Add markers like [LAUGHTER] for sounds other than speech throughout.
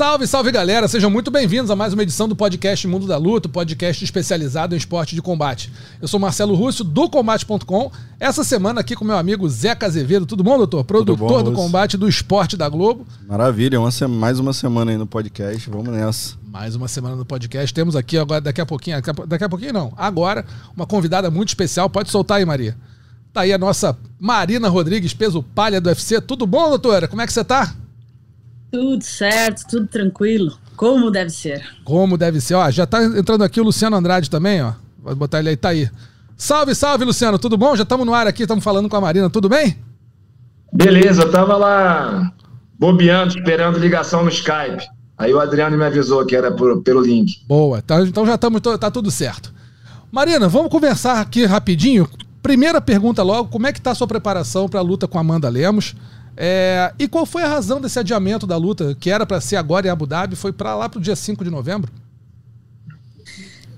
Salve, salve galera, sejam muito bem-vindos a mais uma edição do podcast Mundo da Luta, podcast especializado em esporte de combate. Eu sou Marcelo Russo, do Combate.com. Essa semana aqui com meu amigo Zeca Azevedo. Tudo bom, doutor? Produtor bom, do combate do esporte da Globo. Maravilha, uma mais uma semana aí no podcast, vamos nessa. Mais uma semana no podcast. Temos aqui agora, daqui a pouquinho, daqui a pouquinho não, agora, uma convidada muito especial. Pode soltar aí, Maria. Tá aí a nossa Marina Rodrigues, peso palha do UFC. Tudo bom, doutora? Como é que você tá? Tudo certo, tudo tranquilo. Como deve ser. Como deve ser. Ó, já tá entrando aqui o Luciano Andrade também, ó. Vou botar ele aí, tá aí. Salve, salve, Luciano. Tudo bom? Já estamos no ar aqui, estamos falando com a Marina. Tudo bem? Beleza, eu tava lá bobeando, esperando ligação no Skype. Aí o Adriano me avisou que era por, pelo link. Boa, tá, então já estamos, tá tudo certo. Marina, vamos conversar aqui rapidinho. Primeira pergunta logo, como é que tá a sua preparação para a luta com a Amanda Lemos? É, e qual foi a razão desse adiamento da luta, que era para ser agora em Abu Dhabi, foi para lá para o dia 5 de novembro?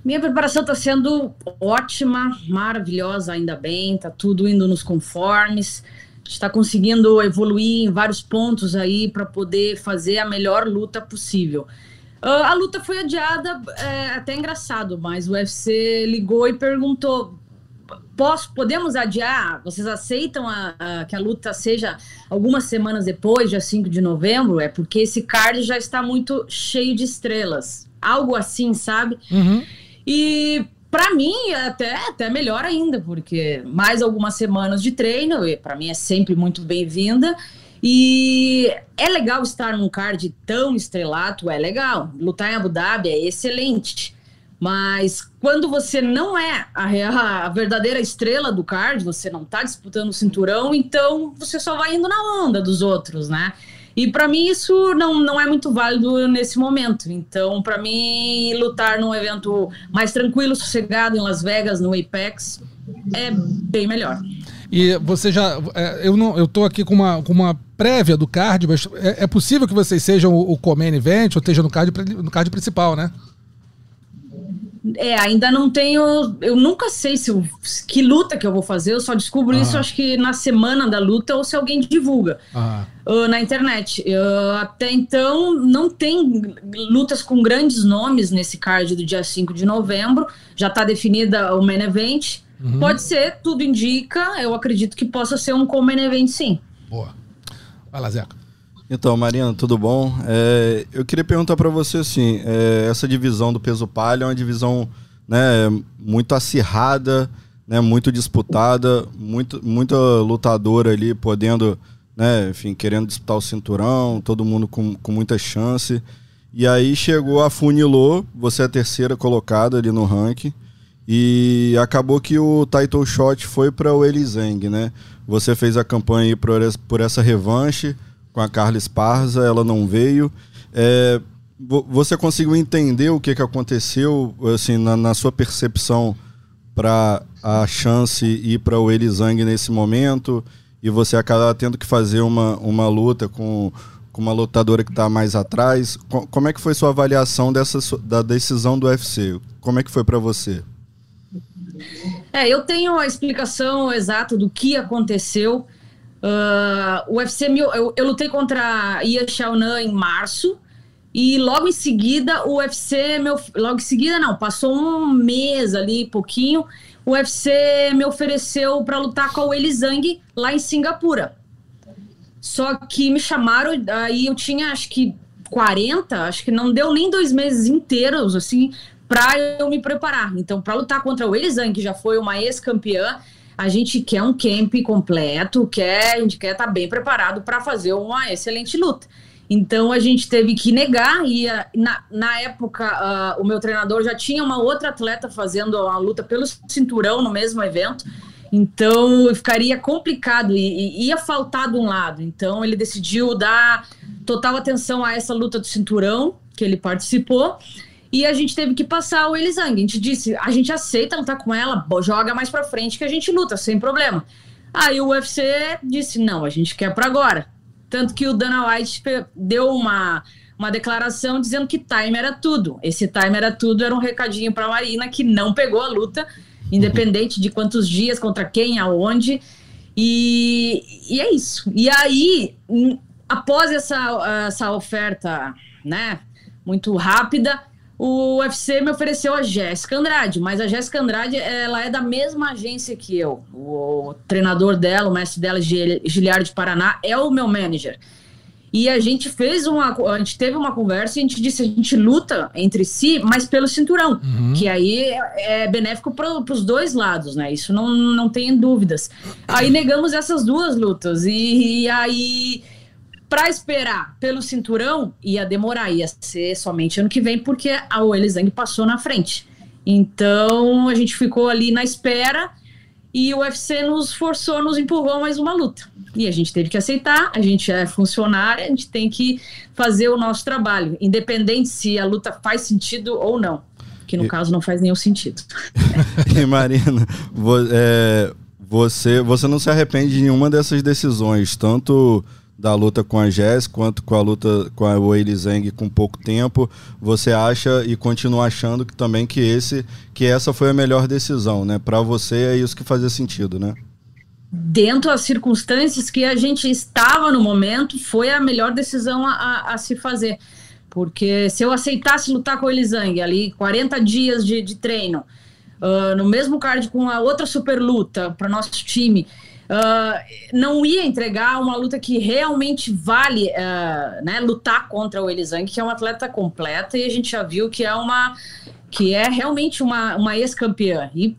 Minha preparação está sendo ótima, maravilhosa, ainda bem, está tudo indo nos conformes. está conseguindo evoluir em vários pontos aí para poder fazer a melhor luta possível. Uh, a luta foi adiada, é até engraçado, mas o UFC ligou e perguntou: Posso, podemos adiar? Vocês aceitam a, a, que a luta seja algumas semanas depois, dia 5 de novembro? É porque esse card já está muito cheio de estrelas. Algo assim, sabe? Uhum. E para mim, até, até melhor ainda, porque mais algumas semanas de treino, e para mim é sempre muito bem-vinda. E é legal estar num card tão estrelado, é legal. Lutar em Abu Dhabi é excelente. Mas quando você não é a, a, verdadeira estrela do card, você não tá disputando o cinturão, então você só vai indo na onda dos outros, né? E para mim isso não, não é muito válido nesse momento. Então, para mim, lutar num evento mais tranquilo, sossegado em Las Vegas, no Apex, é bem melhor. E você já. É, eu não, eu tô aqui com uma, com uma prévia do card, mas é, é possível que vocês sejam o, o Event ou esteja no card, no card principal, né? É, ainda não tenho. Eu nunca sei se eu, que luta que eu vou fazer. Eu só descubro ah. isso, acho que na semana da luta ou se alguém divulga ah. uh, na internet. Uh, até então, não tem lutas com grandes nomes nesse card do dia 5 de novembro. Já está definida o main event. Uhum. Pode ser, tudo indica. Eu acredito que possa ser um com main event, sim. Boa. Vai lá, Zeca. Então, Marina, tudo bom? É, eu queria perguntar para você assim, é, essa divisão do peso palha é uma divisão né, muito acirrada, né, muito disputada, muito, muita lutadora ali podendo, né, enfim, querendo disputar o cinturão, todo mundo com, com muita chance. E aí chegou a Funilô, você é a terceira colocada ali no ranking. E acabou que o title shot foi para o Elizeng, né? Você fez a campanha por essa revanche com a Carla Esparza, ela não veio. É, você conseguiu entender o que, que aconteceu, assim, na, na sua percepção para a chance ir para o Elizang nesse momento e você acaba tendo que fazer uma, uma luta com, com uma lutadora que está mais atrás. Como é que foi sua avaliação dessa, da decisão do UFC? Como é que foi para você? É, eu tenho a explicação exata do que aconteceu. Uh, o UFC, eu, eu, lutei contra Ia Xiaonan em março. E logo em seguida, o UFC, meu, logo em seguida não, passou um mês ali, pouquinho, o UFC me ofereceu para lutar com o Elizang lá em Singapura. Só que me chamaram, aí eu tinha acho que 40, acho que não deu nem dois meses inteiros, assim, para eu me preparar. Então, para lutar contra o Elizang, que já foi uma ex-campeã, a gente quer um camp completo, quer, a gente quer estar tá bem preparado para fazer uma excelente luta. Então a gente teve que negar, e uh, na, na época uh, o meu treinador já tinha uma outra atleta fazendo a luta pelo cinturão no mesmo evento, então ficaria complicado e, e ia faltar de um lado. Então ele decidiu dar total atenção a essa luta do cinturão que ele participou e a gente teve que passar o Elisang. A gente disse, a gente aceita lutar com ela, joga mais pra frente que a gente luta, sem problema. Aí o UFC disse, não, a gente quer para agora. Tanto que o Dana White deu uma, uma declaração dizendo que time era tudo. Esse time era tudo, era um recadinho para a Marina que não pegou a luta, independente de quantos dias, contra quem, aonde. E, e é isso. E aí, após essa, essa oferta, né, muito rápida, o UFC me ofereceu a Jéssica Andrade, mas a Jéssica Andrade, ela é da mesma agência que eu. O treinador dela, o mestre dela, Giliard de Paraná, é o meu manager. E a gente fez uma. A gente teve uma conversa e a gente disse: a gente luta entre si, mas pelo cinturão. Uhum. Que aí é benéfico para os dois lados, né? Isso não, não tem dúvidas. Aí negamos essas duas lutas. E, e aí para esperar pelo cinturão ia demorar, ia ser somente ano que vem, porque a Weili Zhang passou na frente. Então a gente ficou ali na espera e o UFC nos forçou, nos empurrou mais uma luta. E a gente teve que aceitar, a gente é funcionário, a gente tem que fazer o nosso trabalho, independente se a luta faz sentido ou não. Que no e... caso não faz nenhum sentido. [LAUGHS] e Marina, é, você, você não se arrepende de nenhuma dessas decisões, tanto da luta com a Jess, quanto com a luta com a Weili Zhang com pouco tempo, você acha e continua achando que também que esse que essa foi a melhor decisão, né? Para você é isso que fazia sentido, né? Dentro das circunstâncias que a gente estava no momento, foi a melhor decisão a, a, a se fazer. Porque se eu aceitasse lutar com o Zhang ali, 40 dias de, de treino, uh, no mesmo card com a outra super luta para nosso time, Uh, não ia entregar uma luta que realmente vale uh, né, lutar contra o Elizang, que é um atleta completa, e a gente já viu que é uma que é realmente uma, uma ex-campeã e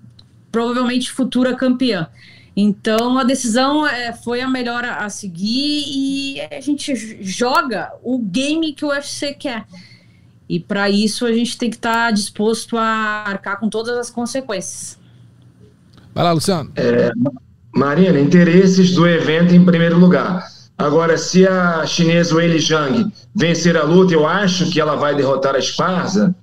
provavelmente futura campeã. Então a decisão é, foi a melhor a, a seguir e a gente joga o game que o UFC quer. E para isso a gente tem que estar tá disposto a arcar com todas as consequências. Vai lá, Luciano. É, Marina, interesses do evento em primeiro lugar. Agora, se a chinesa Weili Zhang vencer a luta, eu acho que ela vai derrotar a Esparza.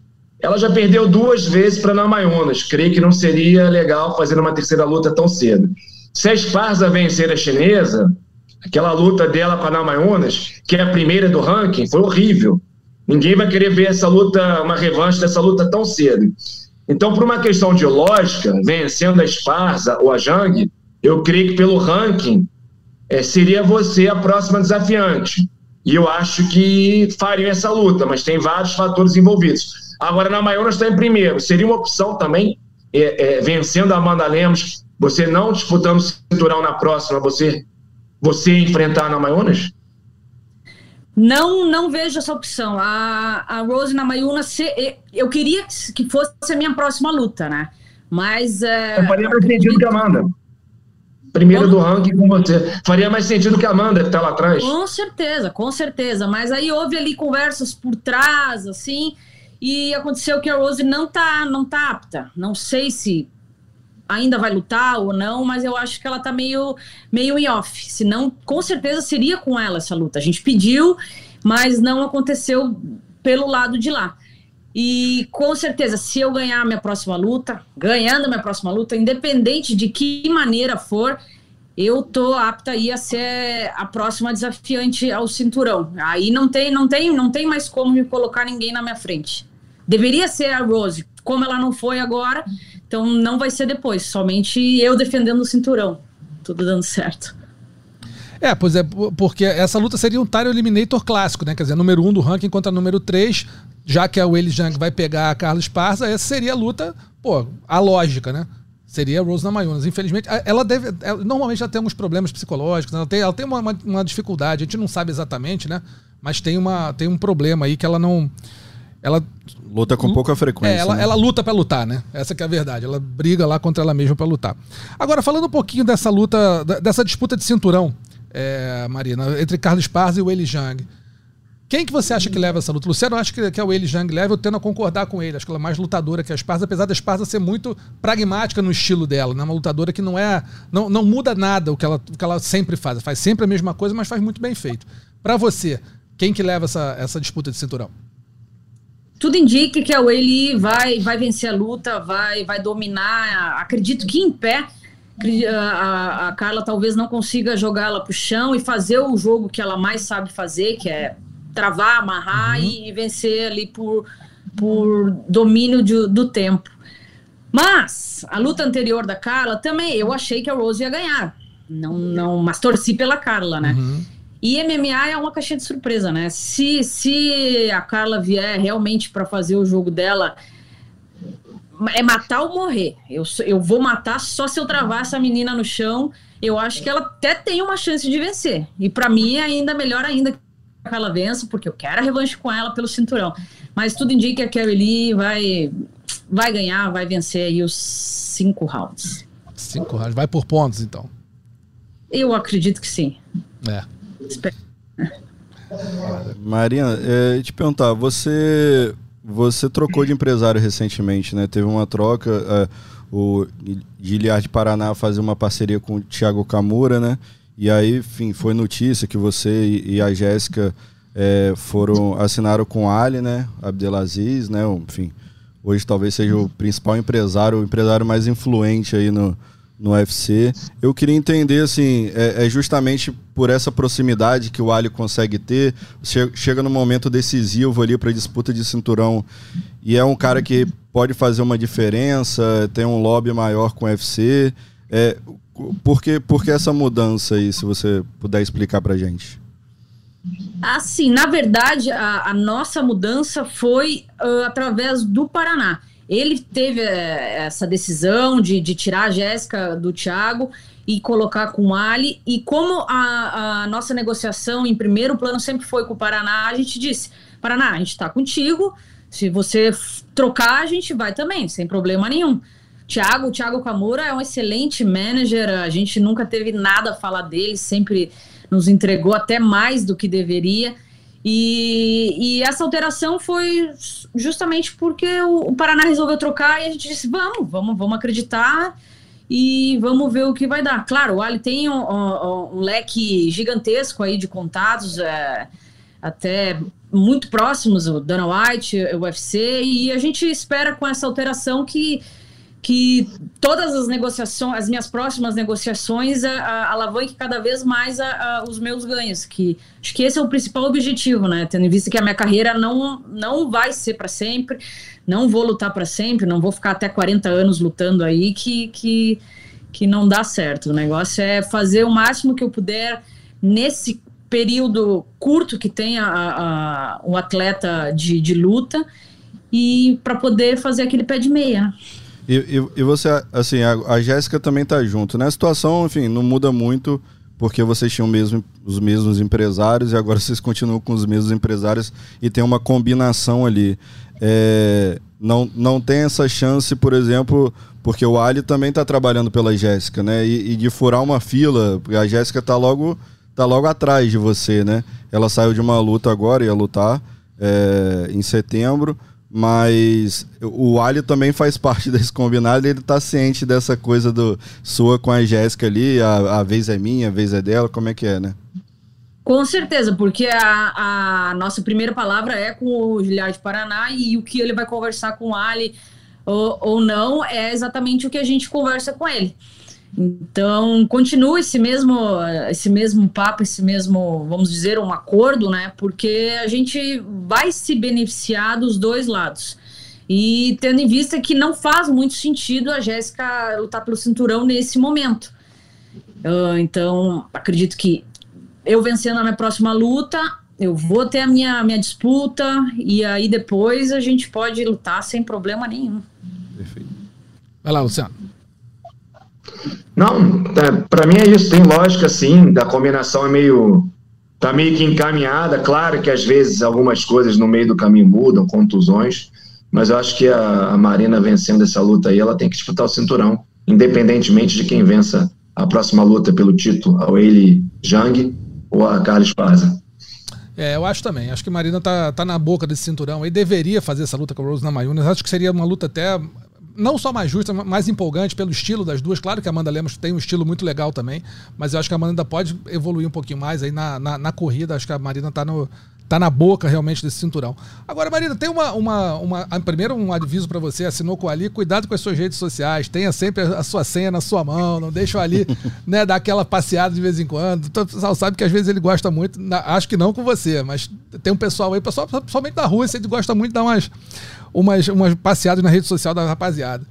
Ela já perdeu duas vezes para Namayunas. Creio que não seria legal fazer uma terceira luta tão cedo. Se a Esparza vencer a chinesa, aquela luta dela com a Namayunas, que é a primeira do ranking, foi horrível. Ninguém vai querer ver essa luta, uma revanche dessa luta tão cedo. Então, por uma questão de lógica, vencendo a Esparza ou a Zhang, eu creio que pelo ranking é, seria você a próxima desafiante. E eu acho que fariam essa luta, mas tem vários fatores envolvidos. Agora, na maior, nós estamos em primeiro. Seria uma opção também, é, é, vencendo a Amanda Lemos, você não disputando o cinturão na próxima, você, você enfrentar na Maionas? Não, não vejo essa opção. A, a Rose na Mayuna, se, eu queria que fosse a minha próxima luta, né? Mas. É, eu faria mais sentido que a Amanda. Primeiro do ranking com você. Faria mais sentido que a Amanda que está lá atrás. Com certeza, com certeza. Mas aí houve ali conversas por trás, assim, e aconteceu que a Rose não tá, não tá apta. Não sei se ainda vai lutar ou não, mas eu acho que ela tá meio, meio em off. Senão, com certeza seria com ela essa luta. A gente pediu, mas não aconteceu pelo lado de lá. E com certeza, se eu ganhar a minha próxima luta, ganhando a minha próxima luta, independente de que maneira for, eu tô apta aí a ser a próxima desafiante ao cinturão. Aí não tem, não tem, não tem mais como me colocar ninguém na minha frente. Deveria ser a Rose, como ela não foi agora, então não vai ser depois, somente eu defendendo o cinturão. Tudo dando certo. É, pois é, porque essa luta seria um Tyro Eliminator clássico, né? Quer dizer, número 1 um do ranking contra número 3, já que a Willie Jang vai pegar a Carlos Parza, essa seria a luta, pô, a lógica, né? Seria a Rose Namajunas. Infelizmente, ela deve. Ela, normalmente ela tem alguns problemas psicológicos, ela tem, ela tem uma, uma, uma, dificuldade, a gente não sabe exatamente, né? Mas tem, uma, tem um problema aí que ela não. Ela. Luta com pouca frequência. É, ela, né? ela luta para lutar, né? Essa que é a verdade. Ela briga lá contra ela mesma para lutar. Agora, falando um pouquinho dessa luta, dessa disputa de cinturão, é, Marina, entre Carlos Parza e o Eli Jang. Quem que você acha que leva essa luta? Luciano acho que, que é o Eli Jang leva, eu tendo a concordar com ele. Acho que ela é mais lutadora que a Esparza, apesar da Esparza ser muito pragmática no estilo dela, né? Uma lutadora que não é. Não, não muda nada o que, ela, o que ela sempre faz. Faz sempre a mesma coisa, mas faz muito bem feito. Para você, quem que leva essa, essa disputa de cinturão? Tudo indica que a Weili vai, vai vencer a luta, vai, vai dominar. Acredito que em pé a, a Carla talvez não consiga jogar ela pro chão e fazer o jogo que ela mais sabe fazer, que é travar, amarrar uhum. e, e, vencer ali por, por domínio de, do tempo. Mas a luta anterior da Carla também eu achei que a Rose ia ganhar. Não, não, mas torci pela Carla, né? Uhum. E MMA é uma caixinha de surpresa, né? Se, se a Carla vier realmente para fazer o jogo dela é matar ou morrer. Eu, eu vou matar só se eu travar essa menina no chão. Eu acho que ela até tem uma chance de vencer. E para mim é ainda melhor ainda que ela vença, porque eu quero a revanche com ela pelo cinturão. Mas tudo indica que a Carrie Lee vai, vai ganhar, vai vencer aí os cinco rounds. Cinco rounds. Vai por pontos, então. Eu acredito que sim. É. Espero. Marina, é, te perguntar, você você trocou de empresário recentemente, né? Teve uma troca, é, o Giliard de Paraná fazer uma parceria com o Thiago Camura, né? E aí, enfim, foi notícia que você e a Jéssica é, foram assinaram com Ali, né? Abdelaziz, né? Enfim, hoje talvez seja o principal empresário, o empresário mais influente aí no, no UFC. Eu queria entender, assim, é, é, justamente por essa proximidade que o Ali consegue ter, chega no momento decisivo ali para disputa de cinturão e é um cara que pode fazer uma diferença, tem um lobby maior com o UFC. É, por, que, por que essa mudança aí, se você puder explicar para gente? Assim, na verdade, a, a nossa mudança foi uh, através do Paraná. Ele teve é, essa decisão de, de tirar a Jéssica do Thiago e colocar com o Ali. E como a, a, nossa negociação em primeiro plano sempre foi com o Paraná, a gente disse: Paraná, a gente está contigo. Se você trocar, a gente vai também, sem problema nenhum. Thiago, o Thiago Camura é um excelente manager, a gente nunca teve nada a falar dele, sempre nos entregou até mais do que deveria. E, e, essa alteração foi justamente porque o, o, Paraná resolveu trocar e a gente disse: vamos, vamos, vamos acreditar e vamos ver o que vai dar. Claro, o Ali tem um, um, um leque gigantesco aí de contatos, é, até muito próximos, o Dana White, o UFC, e a gente espera com essa alteração que que todas as negociações, as minhas próximas negociações, a, a, cada vez mais a, a, os meus ganhos, que acho que esse é o principal objetivo, né? Tendo em vista que a minha carreira não, não vai ser para sempre, não vou lutar para sempre, não vou ficar até 40 anos lutando aí, que, que, que não dá certo. O negócio é fazer o máximo que eu puder nesse período curto que tem a, o atleta de, de luta e para poder fazer aquele pé de meia. E, e, e, você, assim, a, a Jéssica também tá junto, né? A situação, enfim, não muda muito, porque vocês tinham mesmo, os mesmos empresários e agora [LAUGHS] vocês continuam com os mesmos empresários e tem uma combinação ali. É, não, não tem essa chance, por exemplo, porque o Ali também tá trabalhando pela Jéssica, né? E, e, de furar uma fila, porque a Jéssica tá logo, tá logo atrás de você, né? Ela saiu de uma luta agora, ia lutar é, em setembro mas o Ali também faz parte [LAUGHS] desse combinado ele tá ciente dessa coisa do sua com a Jéssica ali, a, a vez é minha, a vez é dela, como é que é, né? Com certeza, porque a, a nossa primeira palavra é com o Giliard Paraná e o que ele vai conversar com o Ali ou, ou não é exatamente o que a gente conversa com ele. Então, continua esse mesmo, esse mesmo papo, esse mesmo, vamos dizer, um acordo, né? Porque a gente vai se beneficiar dos dois lados. E tendo em vista que não faz muito sentido a Jéssica lutar pelo cinturão nesse momento. Uh, então, acredito que eu vencendo a minha próxima luta, eu vou ter a minha, minha disputa, e aí depois a gente pode lutar sem problema nenhum. Perfeito. Vai lá, Luciano. Não, é, para mim é isso, tem lógica sim, da combinação é meio. tá meio que encaminhada. Claro que às vezes algumas coisas no meio do caminho mudam, contusões, mas eu acho que a, a Marina vencendo essa luta aí, ela tem que disputar o cinturão, independentemente de quem vença a próxima luta pelo título, a Weili Jang ou a Carlos Parza. É, eu acho também. Acho que Marina tá, tá na boca desse cinturão e deveria fazer essa luta com a Rose Namajunas. Acho que seria uma luta até não só mais justa, mais empolgante pelo estilo das duas. Claro que a Amanda Lemos tem um estilo muito legal também, mas eu acho que a Amanda pode evoluir um pouquinho mais aí na, na, na corrida. Acho que a Marina está no, tá na boca realmente desse cinturão. Agora, Marina, tem uma. uma, uma primeiro, um aviso para você, assinou com Ali, cuidado com as suas redes sociais, tenha sempre a sua senha na sua mão, não deixa o Ali [LAUGHS] né, dar aquela passeada de vez em quando. Então, o pessoal sabe que às vezes ele gosta muito, acho que não com você, mas tem um pessoal aí, pessoal, principalmente da rua, ele gosta muito de dar umas, umas, umas passeadas na rede social da rapaziada.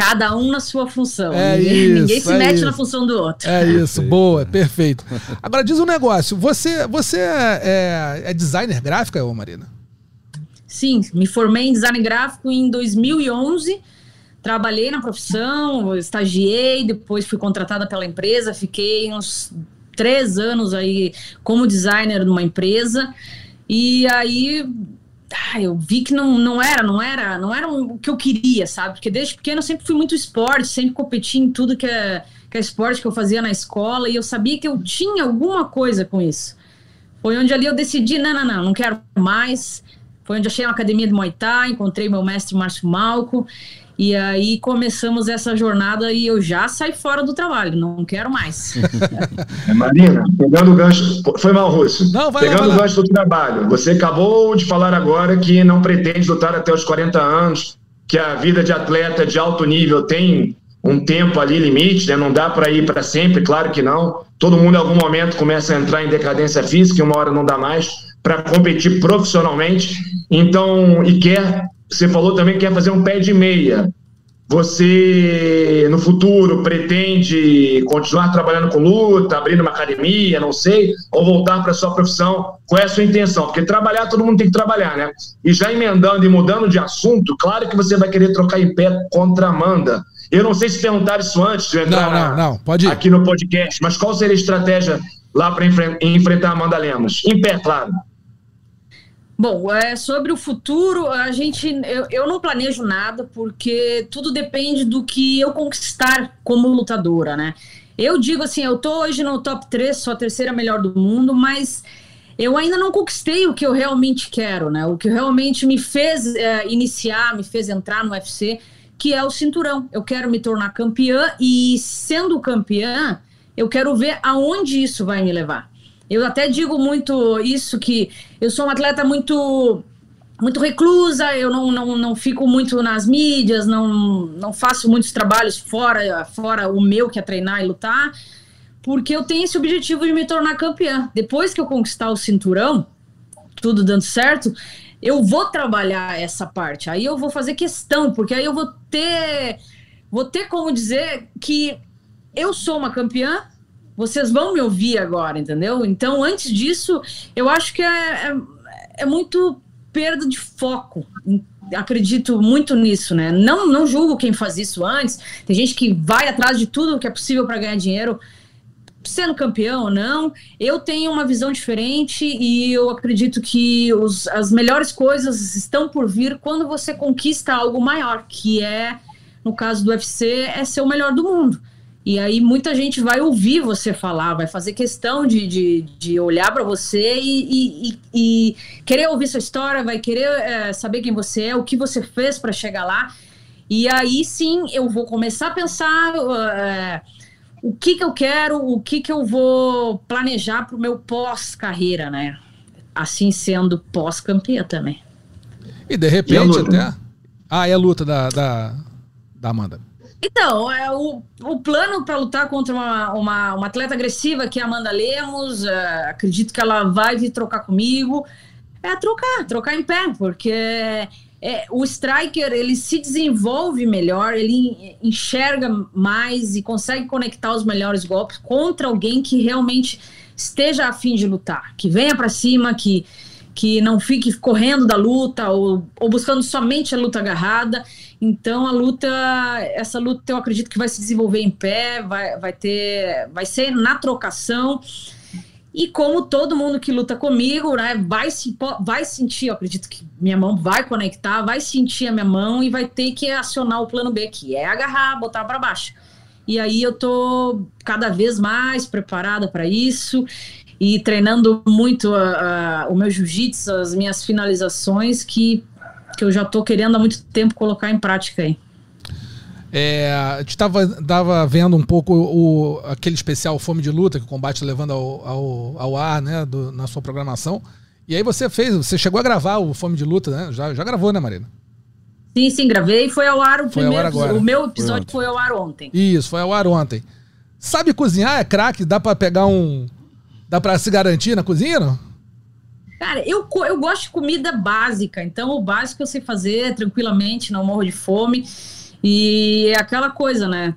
Cada um na sua função. É ninguém, isso, ninguém se é mete isso. na função do outro. [LAUGHS] É isso, boa, perfeito. Agora diz um negócio, você, você é, é designer gráfica, ô Marina? Sim, me formei em design gráfico em 2011. Trabalhei na profissão, estagiei, depois fui contratada pela empresa, fiquei uns três anos aí como designer numa empresa. E aí ah, eu vi que não, não era, não era, não era o que eu queria, sabe? Porque desde pequeno eu sempre fui muito esporte, sempre competi em tudo que é, que é esporte que eu fazia na escola e eu sabia que eu tinha alguma coisa com isso. Foi onde ali eu decidi, não, não, não, não quero mais. Foi onde achei uma academia de Muay Thai, encontrei meu mestre Márcio Malco e aí começamos essa jornada e eu já saí fora do trabalho, não quero mais. [LAUGHS] Marina, pegando o gancho. Foi mal, Russo. Não, vai lá, pegando vai lá. o gancho do trabalho. Você acabou de falar agora que não pretende lutar até os 40 anos, que a vida de atleta de alto nível tem um tempo ali limite, né? Não dá para ir para sempre, claro que não. Todo mundo em algum momento começa a entrar em decadência física e uma hora não dá mais para competir profissionalmente. Então, e quer, você falou também que quer fazer um pé de meia. Você, no futuro, pretende continuar trabalhando com luta, abrindo uma academia, não sei, ou voltar para sua profissão? Qual é a sua intenção? Porque trabalhar, todo mundo tem que trabalhar, né? E já emendando e mudando de assunto, claro que você vai querer trocar em pé contra a Amanda. Eu não sei se perguntaram isso antes de eu entrar Não, não, na- não, pode ir. aqui no podcast, mas qual seria a estratégia lá para enfrentar a Amanda Lemos? Em pé, claro. Bom, é, sobre o futuro, a gente, eu, eu não planejo nada, porque tudo depende do que eu conquistar como lutadora, né? Eu digo assim, eu tô hoje no top 3, sou a terceira melhor do mundo, mas eu ainda não conquistei o que eu realmente quero, né? O que realmente me fez é, iniciar, me fez entrar no UFC, que é o cinturão. Eu quero me tornar campeã e, sendo campeã, eu quero ver aonde isso vai me levar. Eu até digo muito isso que eu sou uma atleta muito muito reclusa, eu não, não, não fico muito nas mídias, não, não faço muitos trabalhos fora, fora o meu, que é treinar e lutar, porque eu tenho esse objetivo de me tornar campeã. Depois que eu conquistar o cinturão, tudo dando certo, eu vou trabalhar essa parte. Aí eu vou fazer questão, porque aí eu vou ter vou ter como dizer que eu sou uma campeã, vocês vão me ouvir agora, entendeu? Então, antes disso, eu acho que é, é, é muito perda de foco. Acredito muito nisso, né? Não, não julgo quem faz isso antes. Tem gente que vai atrás de tudo que é possível para ganhar dinheiro, sendo campeão ou não. Eu tenho uma visão diferente e eu acredito que os, as melhores coisas estão por vir quando você conquista algo maior, que é, no caso do UFC, é ser o melhor do mundo. E aí muita gente vai ouvir você falar, vai fazer questão de, de, de olhar para você e, e, e, e, querer ouvir sua história, vai querer é, saber quem você é, o que você fez para chegar lá. E aí sim eu vou começar a pensar é, o que, que eu quero, o que, que eu vou planejar para o meu pós-carreira, né? Assim sendo pós-campeã também. E de repente e até. Ah, é a luta da, da, da Amanda. Então, é, o, o plano para lutar contra uma, uma, uma, atleta agressiva que é a Amanda Lemos, é, acredito que ela vai vir trocar comigo, é trocar, trocar em pé, porque é, o striker ele se desenvolve melhor, ele enxerga mais e consegue conectar os melhores golpes contra alguém que realmente esteja afim de lutar, que venha para cima, que, que não fique correndo da luta ou, ou buscando somente a luta agarrada. Então a luta, essa luta eu acredito que vai se desenvolver em pé, vai, vai ter, vai ser na trocação. E como todo mundo que luta comigo, né, vai, se, vai sentir, eu acredito que minha mão vai conectar, vai sentir a minha mão e vai ter que acionar o plano B, que é agarrar, botar para baixo. E aí eu tô cada vez mais preparada para isso e treinando muito a, a, o meu jiu-jitsu, as minhas finalizações, que que eu já tô querendo há muito tempo colocar em prática aí. É, a gente tava, tava vendo um pouco o, aquele especial Fome de Luta que o combate tá levando ao, ao, ao ar, né, do, na sua programação. E aí você fez, você chegou a gravar o Fome de Luta, né? Já, já gravou, né, Marina? Sim, sim, gravei. Foi ao ar o Foi ao primeiro. ar o meu episódio foi ao ar ontem. Isso, foi ao ar ontem. Sabe cozinhar? É craque? Dá pra pegar um. Dá pra se garantir na cozinha, não? Cara, eu, eu gosto de comida básica, então o básico eu sei fazer tranquilamente, não morro de fome. E é aquela coisa, né?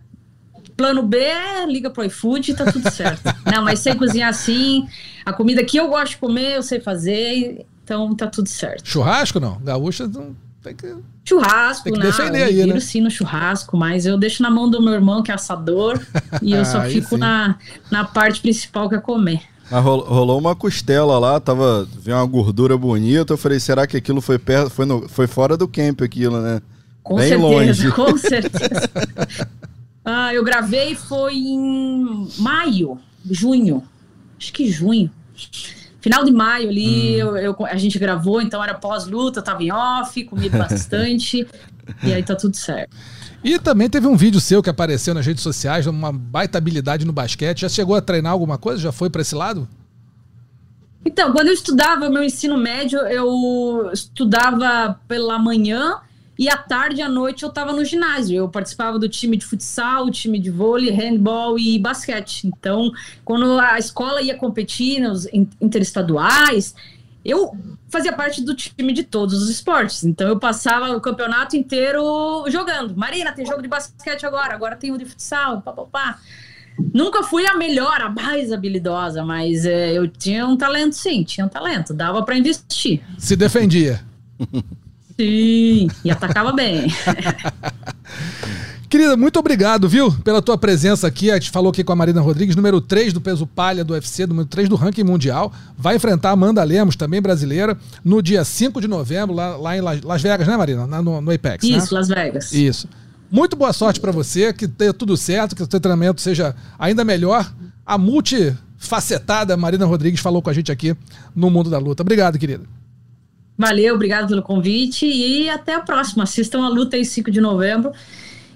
Plano B, é liga pro iFood e tá tudo [LAUGHS] certo. não, mas sei cozinhar assim. A comida que eu gosto de comer, eu sei fazer, então tá tudo certo. Churrasco, não? Gaúcha não tem que. Churrasco, Tem que né? defender eu aí, viro né? sim no churrasco, mas eu deixo na mão do meu irmão, que é assador, e eu [LAUGHS] só fico sim. na, na parte principal, que é comer. Mas rol- rolou uma costela lá, tava. Vi uma gordura bonita. Eu falei, será que aquilo foi perto? Foi, no, foi fora do camp aquilo, né? Com Bem certeza, longe. [LAUGHS] com certeza. ah, eu gravei foi em maio, junho. Acho que junho. Final de maio ali, eu, eu- a gente gravou, então era pós-luta, tava em off, comi [LAUGHS] bastante, e aí tá tudo certo. E também teve um vídeo seu que apareceu nas redes sociais, uma baita habilidade no basquete. Já chegou a treinar alguma coisa? Já foi pra esse lado? Então, quando eu estudava meu ensino médio, eu estudava pela manhã e à tarde e à noite eu estava no ginásio. Eu participava do time de futsal, time de vôlei, handball e basquete. Então, quando a escola ia competir nos in- interestaduais, eu fazia parte do time de todos os esportes. Então, eu passava o campeonato inteiro jogando. Marina, tem jogo de basquete agora, agora tem o de futsal, papapá. Nunca fui a melhor, a mais habilidosa, mas é, eu tinha um talento, sim, tinha um talento, dava para investir. Se defendia. Sim, e atacava bem. [LAUGHS] Querida, muito obrigado, viu, pela tua presença aqui. A gente falou aqui com a Marina Rodrigues, número 3 do peso palha do UFC, número 3 do ranking mundial. Vai enfrentar a Amanda Lemos, também brasileira, no dia 5 de novembro, lá, lá em La- Las Vegas, né, Marina? Na- No, no Apex, né? Isso, Las Vegas. Isso. Muito boa sorte pra você, que dê tudo certo, que o teu treinamento seja ainda melhor. A multifacetada Marina Rodrigues falou com a gente aqui no Mundo da Luta. Obrigado, querida. Valeu, obrigado pelo convite e até a próxima. Assistam a luta aí 5 de novembro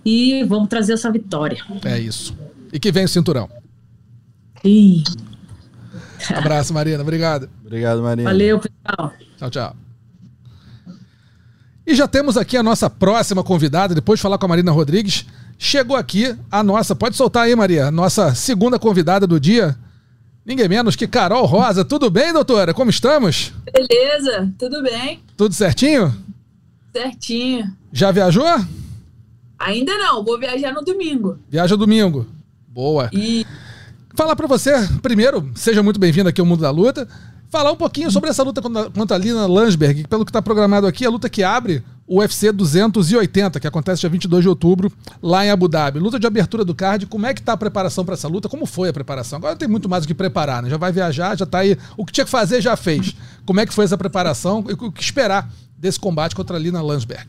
e vamos trazer essa vitória. É isso. E que vem o cinturão. Sim. Abraço, Marina. Obrigado. Obrigado, Marina. Valeu, pessoal. Tchau, tchau. E já temos aqui a nossa próxima convidada, depois de falar com a Marina Rodrigues. Chegou aqui a nossa, pode soltar aí, Maria, nossa segunda convidada do dia. Ninguém menos que Carol Rosa. Tudo bem, doutora? Como estamos? Beleza, tudo bem, Tudo certinho? certinho. Já viajou? Ainda não, vou viajar no domingo. Viaja domingo. Boa. E Falar pra você, primeiro, seja muito bem-vindo aqui ao Mundo da Luta. Falar um pouquinho sobre essa luta contra contra a Lina Landsberg, que pelo que está programado aqui, é a luta que abre o UFC 280, que acontece dia 22 de outubro, lá em Abu Dhabi. Luta de abertura do card, como é que tá a preparação para essa luta? Como foi a preparação? Agora tem muito mais o que preparar, né? Já vai viajar, já tá aí. O que tinha que fazer, já fez. Como é que foi essa preparação e o que esperar desse combate contra a Lina Landsberg?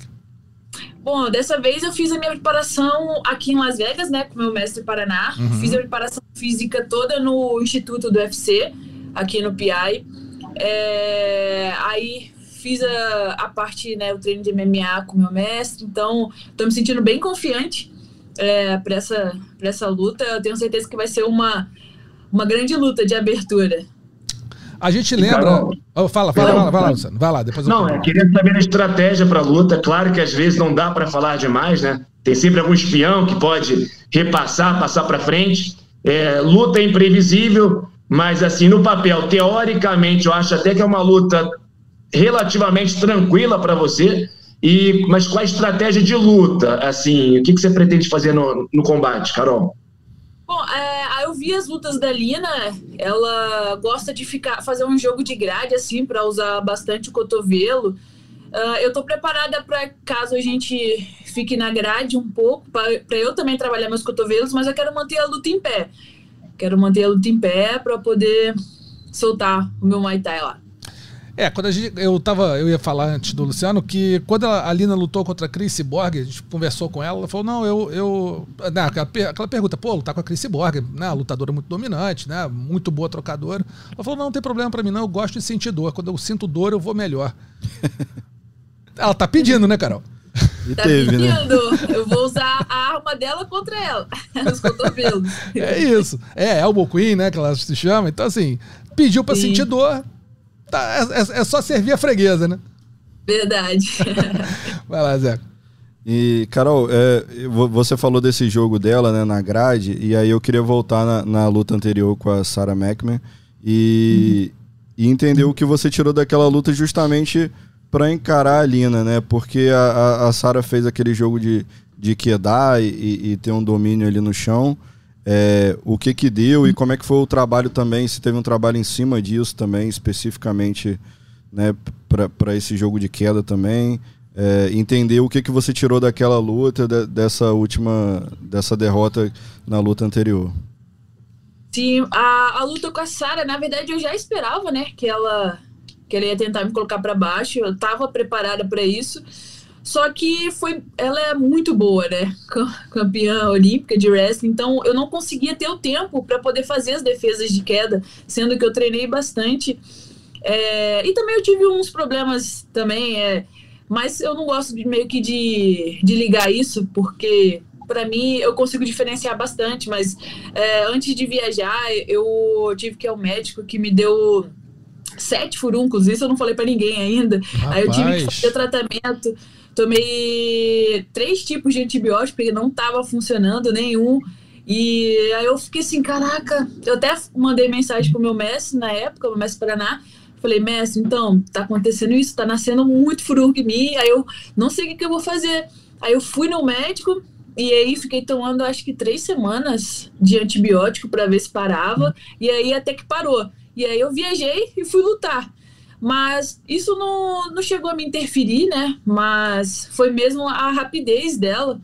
Bom, dessa vez eu fiz a minha preparação aqui em Las Vegas, né, com meu mestre Paraná. Fiz a preparação física toda no Instituto do UFC, aqui no PI. É, aí fiz a, a parte, né, o treino de MMA com meu mestre, então tô me sentindo bem confiante é, para essa, pra essa luta. Eu tenho certeza que vai ser uma, uma grande luta de abertura. A gente lembra. Oh, fala, fala, fala, vai lá, Luciano. Vai lá, depois eu Não, falo. é, queria saber a estratégia para a luta. Claro que às vezes não dá para falar demais, né? Tem sempre algum espião que pode repassar, passar para frente. É, luta é imprevisível, mas assim, no papel, teoricamente, eu acho até que é uma luta relativamente tranquila para você. E, mas qual a estratégia de luta? Assim, o que, que você pretende fazer no, no combate, Carol? Bom, é, eu vi as lutas da Lina. Ela gosta de ficar, fazer um jogo de grade assim para usar bastante o cotovelo. Ah, eu tô preparada para caso a gente fique na grade um pouco, para eu também trabalhar meus cotovelos, mas eu quero manter a luta em pé. Quero manter a luta em pé para poder soltar o meu Muay Thai lá. É, quando a gente, eu tava, eu ia falar antes do Luciano que quando a Lina lutou contra a Chris Borg, a gente conversou com ela, ela falou: "Não, eu eu, né, aquela, per- aquela pergunta, pô, lutar com a Chris Borg, né, a lutadora muito dominante, né, muito boa trocadora". Ela falou: "Não, não tem problema pra mim não, eu gosto de sentir dor. Quando eu sinto dor, eu vou melhor". [LAUGHS] ela tá pedindo, né, Carol? E Tá teve, né? pedindo? Eu vou usar a arma dela contra ela, [LAUGHS] os cotovelos. É isso. É, Elbow Queen, né, que ela se chama. Então assim, pediu pra Sim. sentir dor. Tá, é, é só servir a freguesa, né? Verdade. [LAUGHS] Vai lá, Zé. E, Carol, é, você falou desse jogo dela né, na grade, e aí eu queria voltar na, na luta anterior com a Sarah McMahon e, uhum. e, entender o que você tirou daquela luta justamente para encarar a Lina, né? Porque a, a, a Sarah fez aquele jogo de, de quedar e, e ter um domínio ali no chão. É, o que que deu e como é que foi o trabalho também, se teve um trabalho em cima disso também, especificamente né, para esse jogo de queda também. É, entender o que, que você tirou daquela luta, de, dessa última, dessa derrota na luta anterior. Sim, a, a luta com a Sara, na verdade eu já esperava, né, que ela que ela ia tentar me colocar para baixo, eu estava preparada para isso. Só que foi, ela é muito boa, né? Campeã olímpica de wrestling, então eu não conseguia ter o tempo para poder fazer as defesas de queda, sendo que eu treinei bastante. É, e também eu tive uns problemas também, é, mas eu não gosto de meio que de, de ligar isso, porque para mim eu consigo diferenciar bastante, mas é, antes de viajar eu tive que ir ao médico que me deu sete furuncos, isso eu não falei para ninguém ainda. Rapaz. Aí eu tive que fazer tratamento, tomei três tipos de antibiótico porque não estava funcionando nenhum. E aí eu fiquei assim, caraca, eu até mandei mensagem pro meu mestre na época, o mestre Paraná, Falei, mestre, então, tá acontecendo isso, tá nascendo muito furúnculo em mim, aí eu não sei o que, que eu vou fazer. Aí eu fui no médico, e aí fiquei tomando acho que três semanas de antibiótico para ver se parava. E aí até que parou. E aí eu viajei e fui lutar. Mas isso não, não chegou a me interferir, né? Mas foi mesmo a rapidez dela.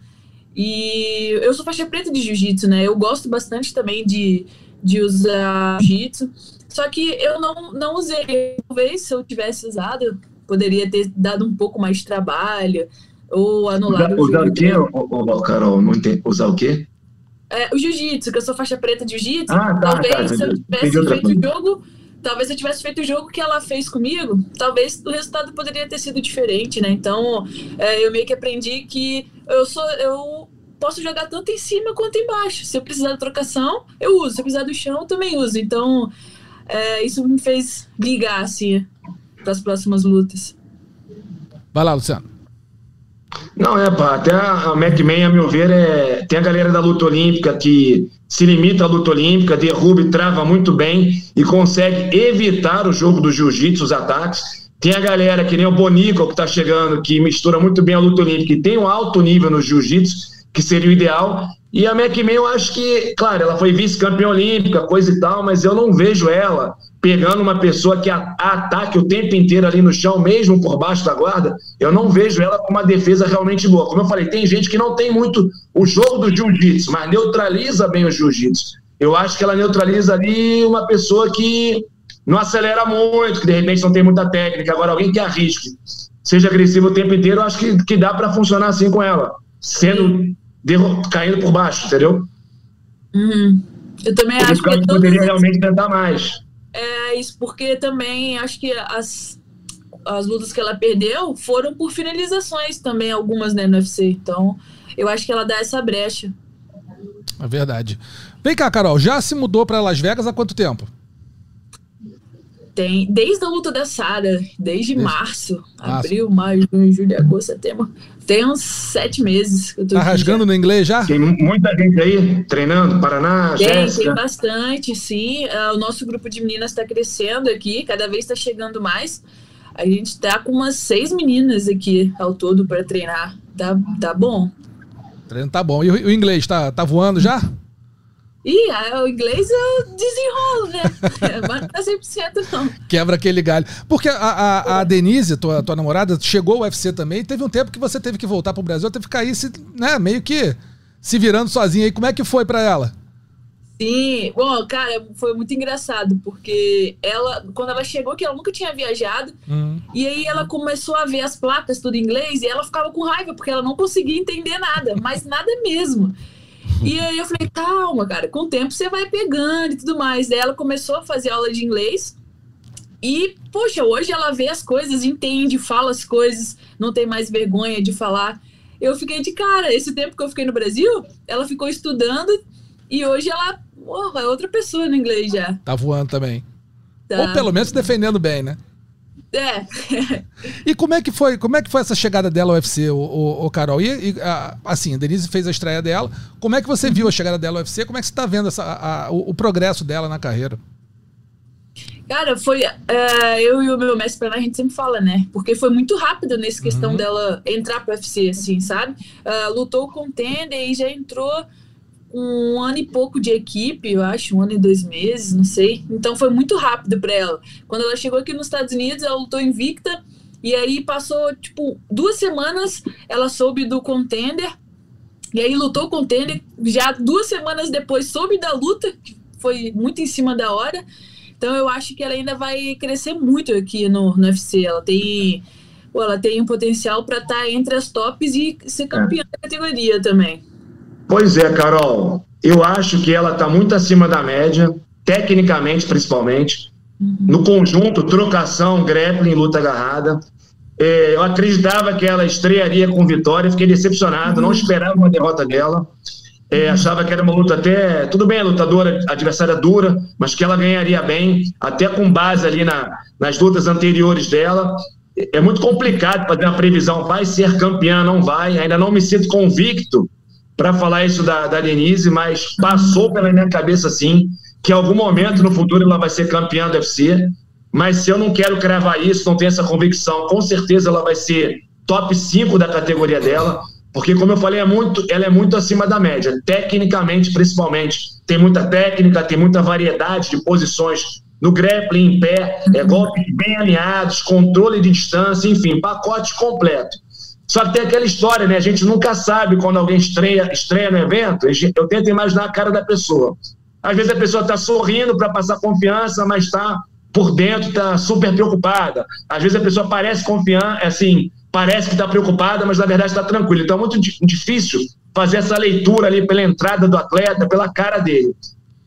E eu sou faixa preta de jiu-jitsu, né? Eu gosto bastante também de, de usar jiu-jitsu. Só que eu não, não usei. Talvez se eu tivesse usado, poderia ter dado um pouco mais de trabalho ou anulado usar, o quê, o, Carol? Não entendi. Usar o quê? É, o jiu-jitsu, que eu sou faixa preta de jiu-jitsu. Ah, tá, talvez tá, se eu tivesse feito o jogo, talvez eu tivesse feito o jogo que ela fez comigo, talvez o resultado poderia ter sido diferente, né? Então, é, eu meio que aprendi que eu sou eu posso jogar tanto em cima quanto embaixo. Se eu precisar da trocação, eu uso. Se eu precisar do chão, eu também uso. Então, é, isso me fez ligar, assim, para as próximas lutas. Vai lá, Luciano. Não, é, pá, até a McMahon, a meu ver, é, tem a galera da luta olímpica que se limita à luta olímpica, derruba e trava muito bem e consegue evitar o jogo do jiu-jitsu, os ataques. Tem a galera que nem o Bonico, que está chegando, que mistura muito bem a luta olímpica e tem um alto nível no jiu-jitsu, que seria o ideal. E a McMahon, eu acho que, claro, ela foi vice-campeã olímpica, coisa e tal, mas eu não vejo ela pegando uma pessoa que ataque o tempo inteiro ali no chão, mesmo por baixo da guarda. Eu não vejo ela com uma defesa realmente boa. Como eu falei, tem gente que não tem muito o jogo do jiu-jitsu, mas neutraliza bem o jiu-jitsu. Eu acho que ela neutraliza ali uma pessoa que não acelera muito, que de repente não tem muita técnica. Agora, alguém que arrisque, seja agressivo o tempo inteiro, eu acho que, que dá para funcionar assim com ela. Sendo caindo por baixo, entendeu? Uhum. Eu também por acho que. Eu poderia realmente tentar mais. É isso, porque também acho que as, as lutas que ela perdeu foram por finalizações também, algumas né, no UFC. Então, eu acho que ela dá essa brecha. É verdade. Vem cá, Carol, já se mudou para Las Vegas há quanto tempo? Tem, desde a luta da Sara, desde, desde março, abril, maio, junho, julho, agosto, setembro. Tem uns sete meses que eu tô Tá rasgando já. no inglês já? Tem muita gente aí treinando, Paraná, Tem, Jéssica. tem bastante, sim. Uh, o nosso grupo de meninas está crescendo aqui, cada vez está chegando mais. A gente está com umas seis meninas aqui ao todo para treinar. Tá, tá bom. O treino tá bom. E o, o inglês, tá, tá voando já? Ih, o inglês eu desenrolo, né? Mas não tá 100% não. Quebra aquele galho. Porque a, a, a, Denise, tua, tua namorada, chegou ao UFC também. Teve um tempo que você teve que voltar pro Brasil, teve que cair se, né, meio que se virando sozinha. E como é que foi para ela? Sim, bom, cara, foi muito engraçado, porque ela, quando ela chegou, que ela nunca tinha viajado, hum. e aí ela começou a ver as placas tudo em inglês, e ela ficava com raiva, porque ela não conseguia entender nada, mas nada mesmo. E aí eu falei, calma, cara, com o tempo você vai pegando e tudo mais. Daí ela começou a fazer aula de inglês. E, poxa, hoje ela vê as coisas, entende, fala as coisas, não tem mais vergonha de falar. Eu fiquei de cara, esse tempo que eu fiquei no Brasil, ela ficou estudando e hoje ela oh, é outra pessoa no inglês já. Tá voando também. Tá. Ou pelo menos defendendo bem, né? É. [LAUGHS] E como é que foi, como é que foi essa chegada dela ao UFC, o, o, o Carol? E, e a, assim, a Denise fez a estreia dela. Como é que você viu a chegada dela ao UFC? Como é que você está vendo essa, a, o, o, progresso dela na carreira? Cara, foi. Uh, eu e o meu mestre a gente sempre fala, né? Porque foi muito rápido nessa questão uhum. dela entrar pro UFC, assim, sabe? Uh, lutou com o Tender e já entrou um ano e pouco de equipe, eu acho, um ano e dois meses, não sei. Então foi muito rápido para ela. Quando ela chegou aqui nos Estados Unidos, ela lutou invicta. E aí passou, tipo, duas semanas, ela soube do contender. E aí lutou o contender. Já duas semanas depois soube da luta, que foi muito em cima da hora. Então eu acho que ela ainda vai crescer muito aqui no, no UFC. Ela tem, ela tem um potencial para estar tá entre as tops e ser campeã é. da categoria também. Pois é, Carol. Eu acho que ela está muito acima da média, tecnicamente principalmente. No conjunto, trocação, grappling, luta agarrada. É, eu acreditava que ela estrearia com vitória, fiquei decepcionado, não esperava uma derrota dela. É, achava que era uma luta até. Tudo bem, a lutadora, a adversária dura, mas que ela ganharia bem, até com base ali na, nas lutas anteriores dela. É muito complicado fazer uma previsão. Vai ser campeã, não vai. Ainda não me sinto convicto para falar isso da, da Denise, mas passou pela minha cabeça assim, que em algum momento no futuro ela vai ser campeã do UFC. Mas se eu não quero cravar isso, não tenho essa convicção, com certeza ela vai ser top 5 da categoria dela, porque como eu falei, é muito, ela é muito acima da média, tecnicamente principalmente. Tem muita técnica, tem muita variedade de posições no grappling em pé, é, golpes bem alinhados, controle de distância, enfim, pacote completo. Só que tem aquela história, né? A gente nunca sabe quando alguém estreia, estreia no evento. Eu tento imaginar a cara da pessoa. Às vezes a pessoa está sorrindo para passar confiança, mas está por dentro, está super preocupada. Às vezes a pessoa parece confiante, é assim, parece que está preocupada, mas na verdade está tranquila. Então é muito difícil fazer essa leitura ali pela entrada do atleta, pela cara dele.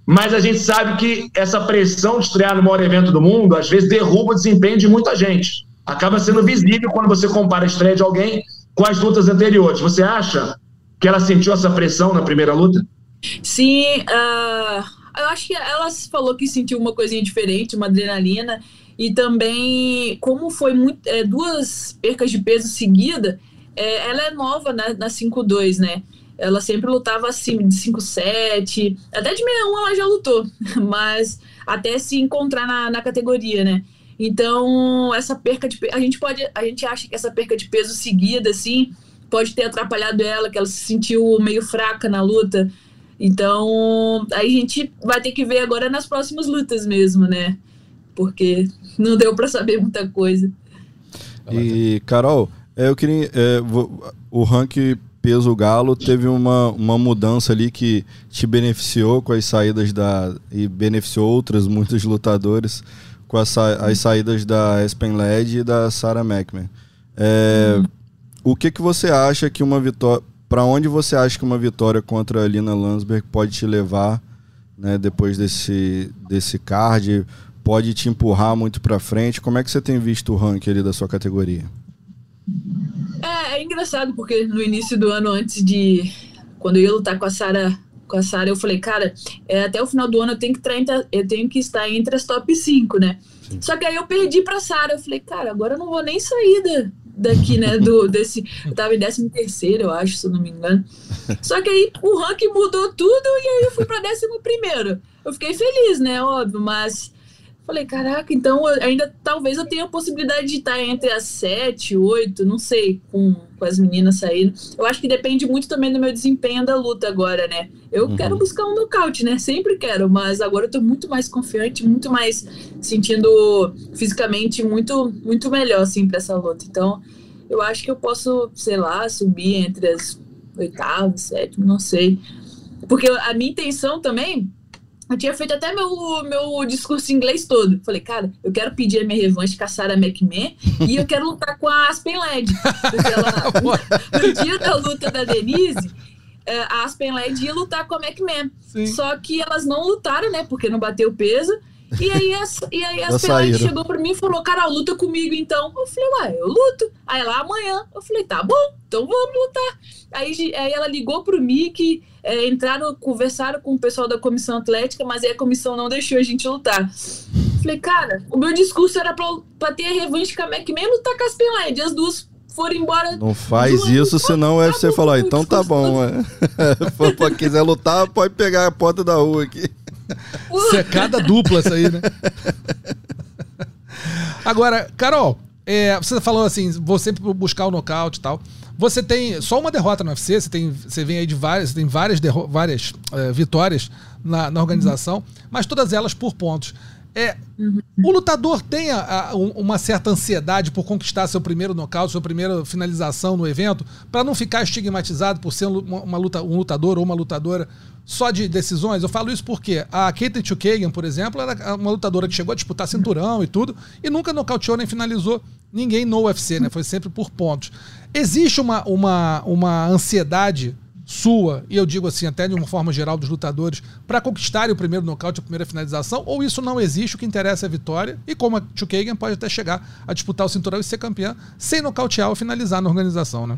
Mas a gente sabe que essa pressão de estrear no maior evento do mundo, às vezes derruba o desempenho de muita gente acaba sendo visível quando você compara a estreia de alguém com as lutas anteriores. Você acha que ela sentiu essa pressão na primeira luta? Sim, uh, eu acho que ela falou que sentiu uma coisinha diferente, uma adrenalina, e também, como foi muito, é, duas percas de peso seguida, é, ela é nova na, na 5-2, né? Ela sempre lutava acima de 5-7, até de 61 ela já lutou, [LAUGHS] mas até se encontrar na, na categoria, né? Então, essa perca de a gente pode, a gente acha que essa perca de peso seguida assim, pode ter atrapalhado ela, que ela se sentiu meio fraca na luta. Então, aí a gente vai ter que ver agora nas próximas lutas mesmo, né? Porque não deu para saber muita coisa. E, Carol, é, eu queria. É, o ranking peso galo teve uma, uma mudança ali que te beneficiou com as saídas da. e beneficiou outras, muitos lutadores com sa as saídas da Aspen Led e da Sarah McMahon. É, uhum. O que, que você acha que uma vitória. Para onde você acha que uma vitória contra a Lina Landsberg pode te levar né, depois desse, desse card? Pode te empurrar muito para frente? Como é que você tem visto o ranking ali da sua categoria? É, é engraçado porque no início do ano, antes de. Quando eu ia lutar com a Sarah com a Sara, eu falei, cara, é, até o final do ano eu tenho que, estar, eu tenho que estar entre as top 5, né? Sim. Só que aí eu perdi pra Sara. Eu falei, cara, agora eu não vou nem sair da, daqui, né? Do, [LAUGHS] desse, eu tava em 13 terceiro, eu acho, se eu não me engano. Só que aí o ranking mudou tudo e aí eu fui pra 11 primeiro. Eu fiquei feliz, né? Óbvio, mas Falei, caraca, então ainda talvez eu tenha a possibilidade de estar entre as sete, oito, não sei, com, com as meninas saindo. Eu acho que depende muito também do meu desempenho da luta agora, né? Eu uhum. quero buscar um nocaute, né? Sempre quero, mas agora eu tô muito mais confiante, muito mais sentindo fisicamente muito, muito melhor, assim, pra essa luta. Então, eu acho que eu posso, sei lá, subir entre as oitavas, sétimo, não sei. Porque a minha intenção também eu tinha feito até meu, meu discurso em inglês todo. Falei, cara, eu quero pedir a minha revanche com a Sarah McMahon e eu quero lutar com a Aspen Led. Porque ela, [LAUGHS] [LAUGHS] no dia da luta da Denise, é, a Aspen Led ia lutar com a McMahon. Sim. Só que elas não lutaram, né? Porque não bateu peso. E aí, a, e aí a Aspen chegou pra mim e falou, cara, luta comigo então. Eu falei, ué, eu luto. Aí ela, amanhã. Eu falei, tá bom, então vamos lutar. Aí, aí ela ligou pro Mickey é, entraram, conversaram com o pessoal da comissão atlética, mas aí a comissão não deixou a gente lutar. Falei, falei, cara, o meu discurso era pra, pra ter a revanche com a Mac mesmo lutar com as Penland. As duas foram embora. Não faz isso, senão o UFC falou, então tá bom. É. [LAUGHS] Se quiser lutar, pode pegar a porta da rua aqui. Secada dupla isso aí, né? Agora, Carol, é, você falou assim, vou sempre buscar o nocaute e tal. Você tem só uma derrota no UFC, você, tem, você vem aí de várias, tem várias, várias é, vitórias na, na organização, mas todas elas por pontos. É, uhum. O lutador tem a, a, uma certa ansiedade por conquistar seu primeiro nocaute, sua primeira finalização no evento, para não ficar estigmatizado por ser uma, uma luta, um lutador ou uma lutadora só de decisões. Eu falo isso porque a Kate Chukagan, por exemplo, era uma lutadora que chegou a disputar cinturão e tudo, e nunca nocauteou nem finalizou ninguém no UFC, né? Foi sempre por pontos. Existe uma, uma, uma ansiedade sua, e eu digo assim, até de uma forma geral dos lutadores, para conquistarem o primeiro nocaute, a primeira finalização, ou isso não existe, o que interessa é a vitória, e como a Chukagan pode até chegar a disputar o cinturão e ser campeã sem nocautear ou finalizar na organização, né?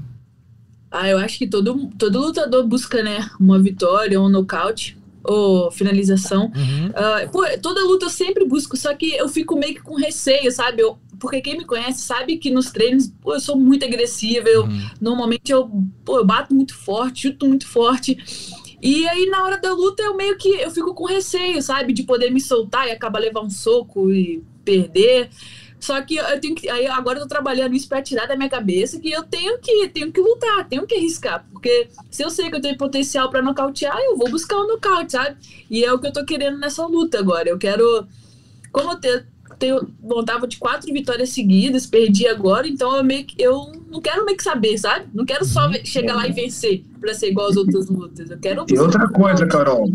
Ah, eu acho que todo, todo lutador busca, né, uma vitória, um nocaute ou finalização. Uhum. Uh, pô, toda luta eu sempre busco, só que eu fico meio que com receio, sabe? Eu, porque quem me conhece sabe que nos treinos pô, eu sou muito agressiva. Eu, uhum. Normalmente eu, pô, eu bato muito forte, chuto muito forte. E aí, na hora da luta, eu meio que eu fico com receio, sabe? De poder me soltar e acabar levar um soco e perder. Só que eu tenho que. Aí agora eu tô trabalhando isso para tirar da minha cabeça que eu tenho que, tenho que lutar, tenho que arriscar. Porque se eu sei que eu tenho potencial para nocautear, eu vou buscar um nocaute, sabe? E é o que eu tô querendo nessa luta agora. Eu quero. Como eu tenho, tenho, montava de quatro vitórias seguidas, perdi agora, então eu meio que, eu não quero meio que saber, sabe? Não quero só uhum. chegar lá e vencer para ser igual às outras lutas. Eu quero. E outra coisa, Carol.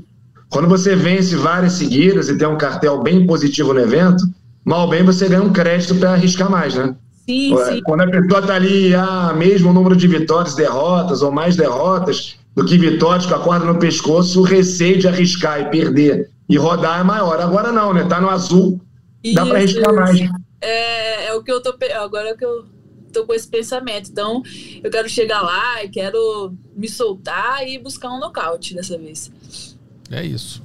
Quando você vence várias seguidas e tem um cartel bem positivo no evento, mal bem você ganha um crédito para arriscar mais, né? Sim, sim. Quando a pessoa está ali, ah, mesmo número de vitórias, derrotas ou mais derrotas do que vitórias com a corda no pescoço, o receio de arriscar e perder e rodar é maior. Agora não, né? Tá no azul, Dá para arriscar mais. É, é o que eu tô. Agora é que eu tô com esse pensamento. Então, eu quero chegar lá e quero me soltar e buscar um nocaute dessa vez. É isso.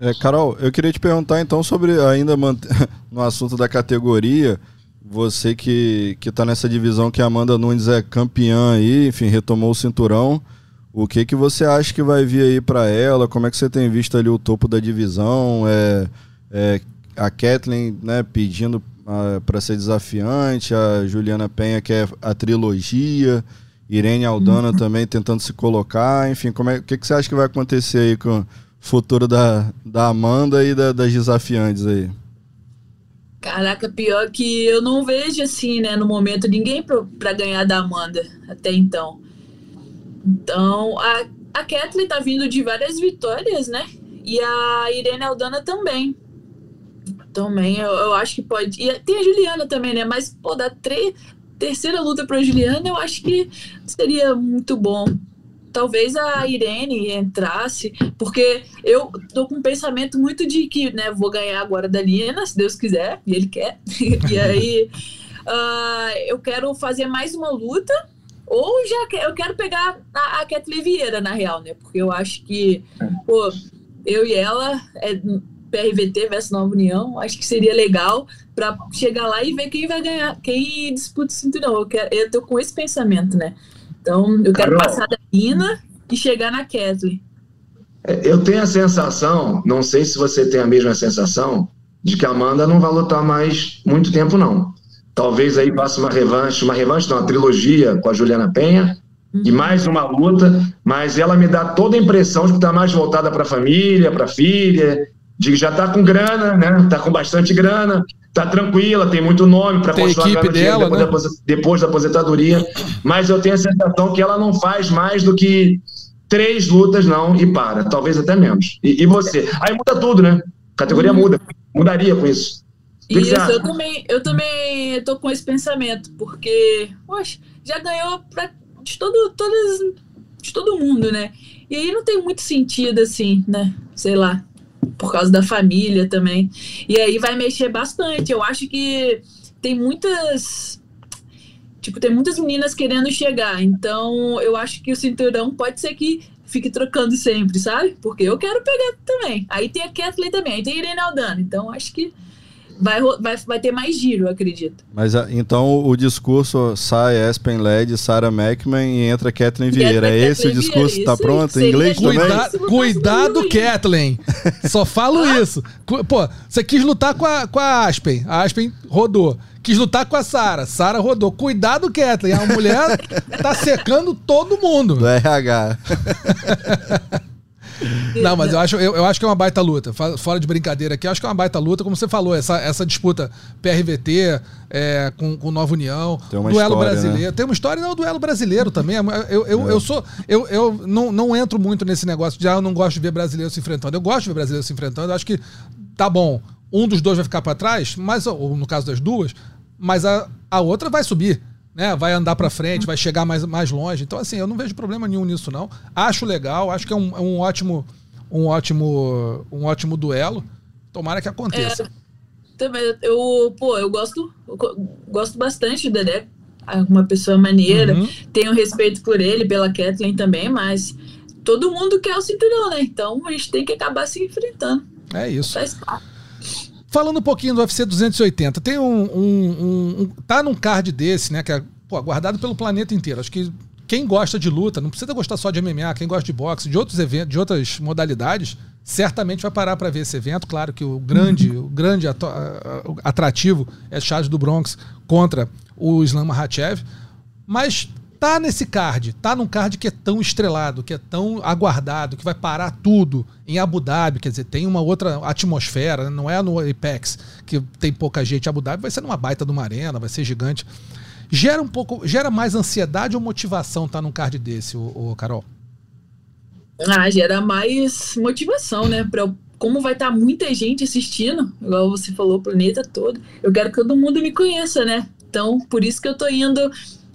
É, Carol, eu queria te perguntar então sobre ainda [LAUGHS] no assunto da categoria, você que, que tá nessa divisão que a Amanda Nunes é campeã aí, enfim, retomou o cinturão. O que que você acha que vai vir aí para ela? Como é que você tem visto ali o topo da divisão? É, é, a Kathleen né, pedindo uh, ah, para ser desafiante, a Juliana Penha que é a trilogia, Irene Aldana uhum. também tentando se colocar, enfim, como é, o que, que você acha que vai acontecer aí com futuro da, da Amanda e da, das desafiantes aí? Caraca, pior que eu não vejo assim, né, no momento, ninguém para ganhar da Amanda até então. Então, a, a Kathleen tá vindo de várias vitórias, né? E a Irene Aldana também. Também, eu, eu acho que pode. E tem a Juliana também, né? Mas, pô, da tre... terceira luta pra Juliana, eu acho que seria muito bom. Talvez a Irene entrasse, porque eu tô com um pensamento muito de que, né, vou ganhar agora da Liena, se Deus quiser, e ele quer. [LAUGHS] e aí, uh, eu quero fazer mais uma luta, ou já eu quero pegar a, a Kathleen Vieira, na real, né? Porque eu acho que, pô, eu e ela é, PRVT versus Nova União, acho que seria legal para chegar lá e ver quem vai ganhar, quem disputa o cinturão. Eu, quero, eu tô com esse pensamento, né? Então, eu quero Carol, passar da Ina e chegar na Kathleen. É, eu tenho a sensação, não sei se você tem a mesma sensação, de que a Amanda não vai lutar mais muito tempo, não. Talvez aí passe uma revanche, uma revanche, não, uma trilogia com a Juliana Penha, uhum. e mais uma luta, mas ela me dá toda a impressão de que está mais voltada para a família, para a filha, de que já está com grana, né? Está com bastante grana, está tranquila, tem muito nome para continuar equipe dela, depois, né? da, depois da aposentadoria. Mas eu tenho a sensação que ela não faz mais do que três lutas, não, e para. Talvez até menos. E, e você? Aí muda tudo, né? A categoria uhum. muda. Mudaria com isso. Que isso, que eu também, eu também tô com esse pensamento, porque, poxa, já ganhou pra, de, todo, todas, de todo mundo, né? E aí não tem muito sentido, assim, né? Sei lá por causa da família também. E aí vai mexer bastante. Eu acho que tem muitas. Tipo, tem muitas meninas querendo chegar. Então, eu acho que o cinturão pode ser que fique trocando sempre, sabe? Porque eu quero pegar também. Aí tem a Kathleen também, aí tem a Irene Aldana. Então, acho que vai, vai, vai ter mais giro, eu acredito. Mas ah, então o discurso sai Aspen Led, Sarah McMahon e entra Kathleen Vieira. entra É esse o discurso? Vieira, Tá isso pronto? Em inglês também? Cuida, Isso cuidado, Kathleen. Só falo isso. Cu- Pô, você quis lutar com a, com a Aspen. A Aspen rodou. Quis lutar com a Sara. Sara rodou. Cuidado, Kathleen. A mulher [LAUGHS] tá secando todo mundo. Do RH. [LAUGHS] [LAUGHS] Não, mas eu acho, eu, eu acho que é uma baita luta. Fora de brincadeira aqui, eu acho que é uma baita luta, como você falou, essa, essa disputa PRVT é, com, com Nova União, duelo história, brasileiro. né? Tem uma história, não, duelo brasileiro também. Eu, eu, eu sou. Eu, eu não, não entro muito nesse negócio de ah, eu não gosto de ver brasileiro se enfrentando. Eu gosto de ver brasileiro se enfrentando. Eu acho que tá bom. Um dos dois vai ficar para trás, mas, ou no caso das duas, mas a, a outra vai subir. Né, vai andar para frente, vai chegar mais, mais longe. Então, assim, eu não vejo problema nenhum nisso, não. Acho legal, acho que é um, é um ótimo, um ótimo, um ótimo duelo. Tomara que aconteça. Também, eu, pô, eu gosto, eu go- gosto bastante do Dedé. É uma pessoa maneira. Uhum. Tenho respeito por ele, pela Kathleen também, mas todo mundo quer o cinturão, né? Então a gente tem que acabar se enfrentando. É isso. Faz parte. Falando um pouquinho do UFC 280, tem um, um- um- um- Tá num card desse, né? Que é pô, guardado pelo planeta inteiro. Acho que quem gosta de luta, não precisa gostar só de MMA, quem gosta de boxe, de outros eventos, de outras modalidades, certamente vai parar para ver esse evento. Claro que o grande, o grande atrativo é Charles do Bronx contra o Islam Makhachev. Mas tá nesse card, tá num card que é tão estrelado, que é tão aguardado, que vai parar tudo em Abu Dhabi, quer dizer, tem uma outra atmosfera, né? não é no Apex, que tem pouca gente. Abu Dhabi vai ser numa baita de uma arena, vai ser gigante. Gera um pouco, gera mais ansiedade ou motivação tá num card desse, o, Carol? Ah, gera mais motivação, né? Pra, como vai estar muita gente assistindo, igual você falou, o planeta todo, eu quero que todo mundo me conheça, né? Então, por isso que eu tô indo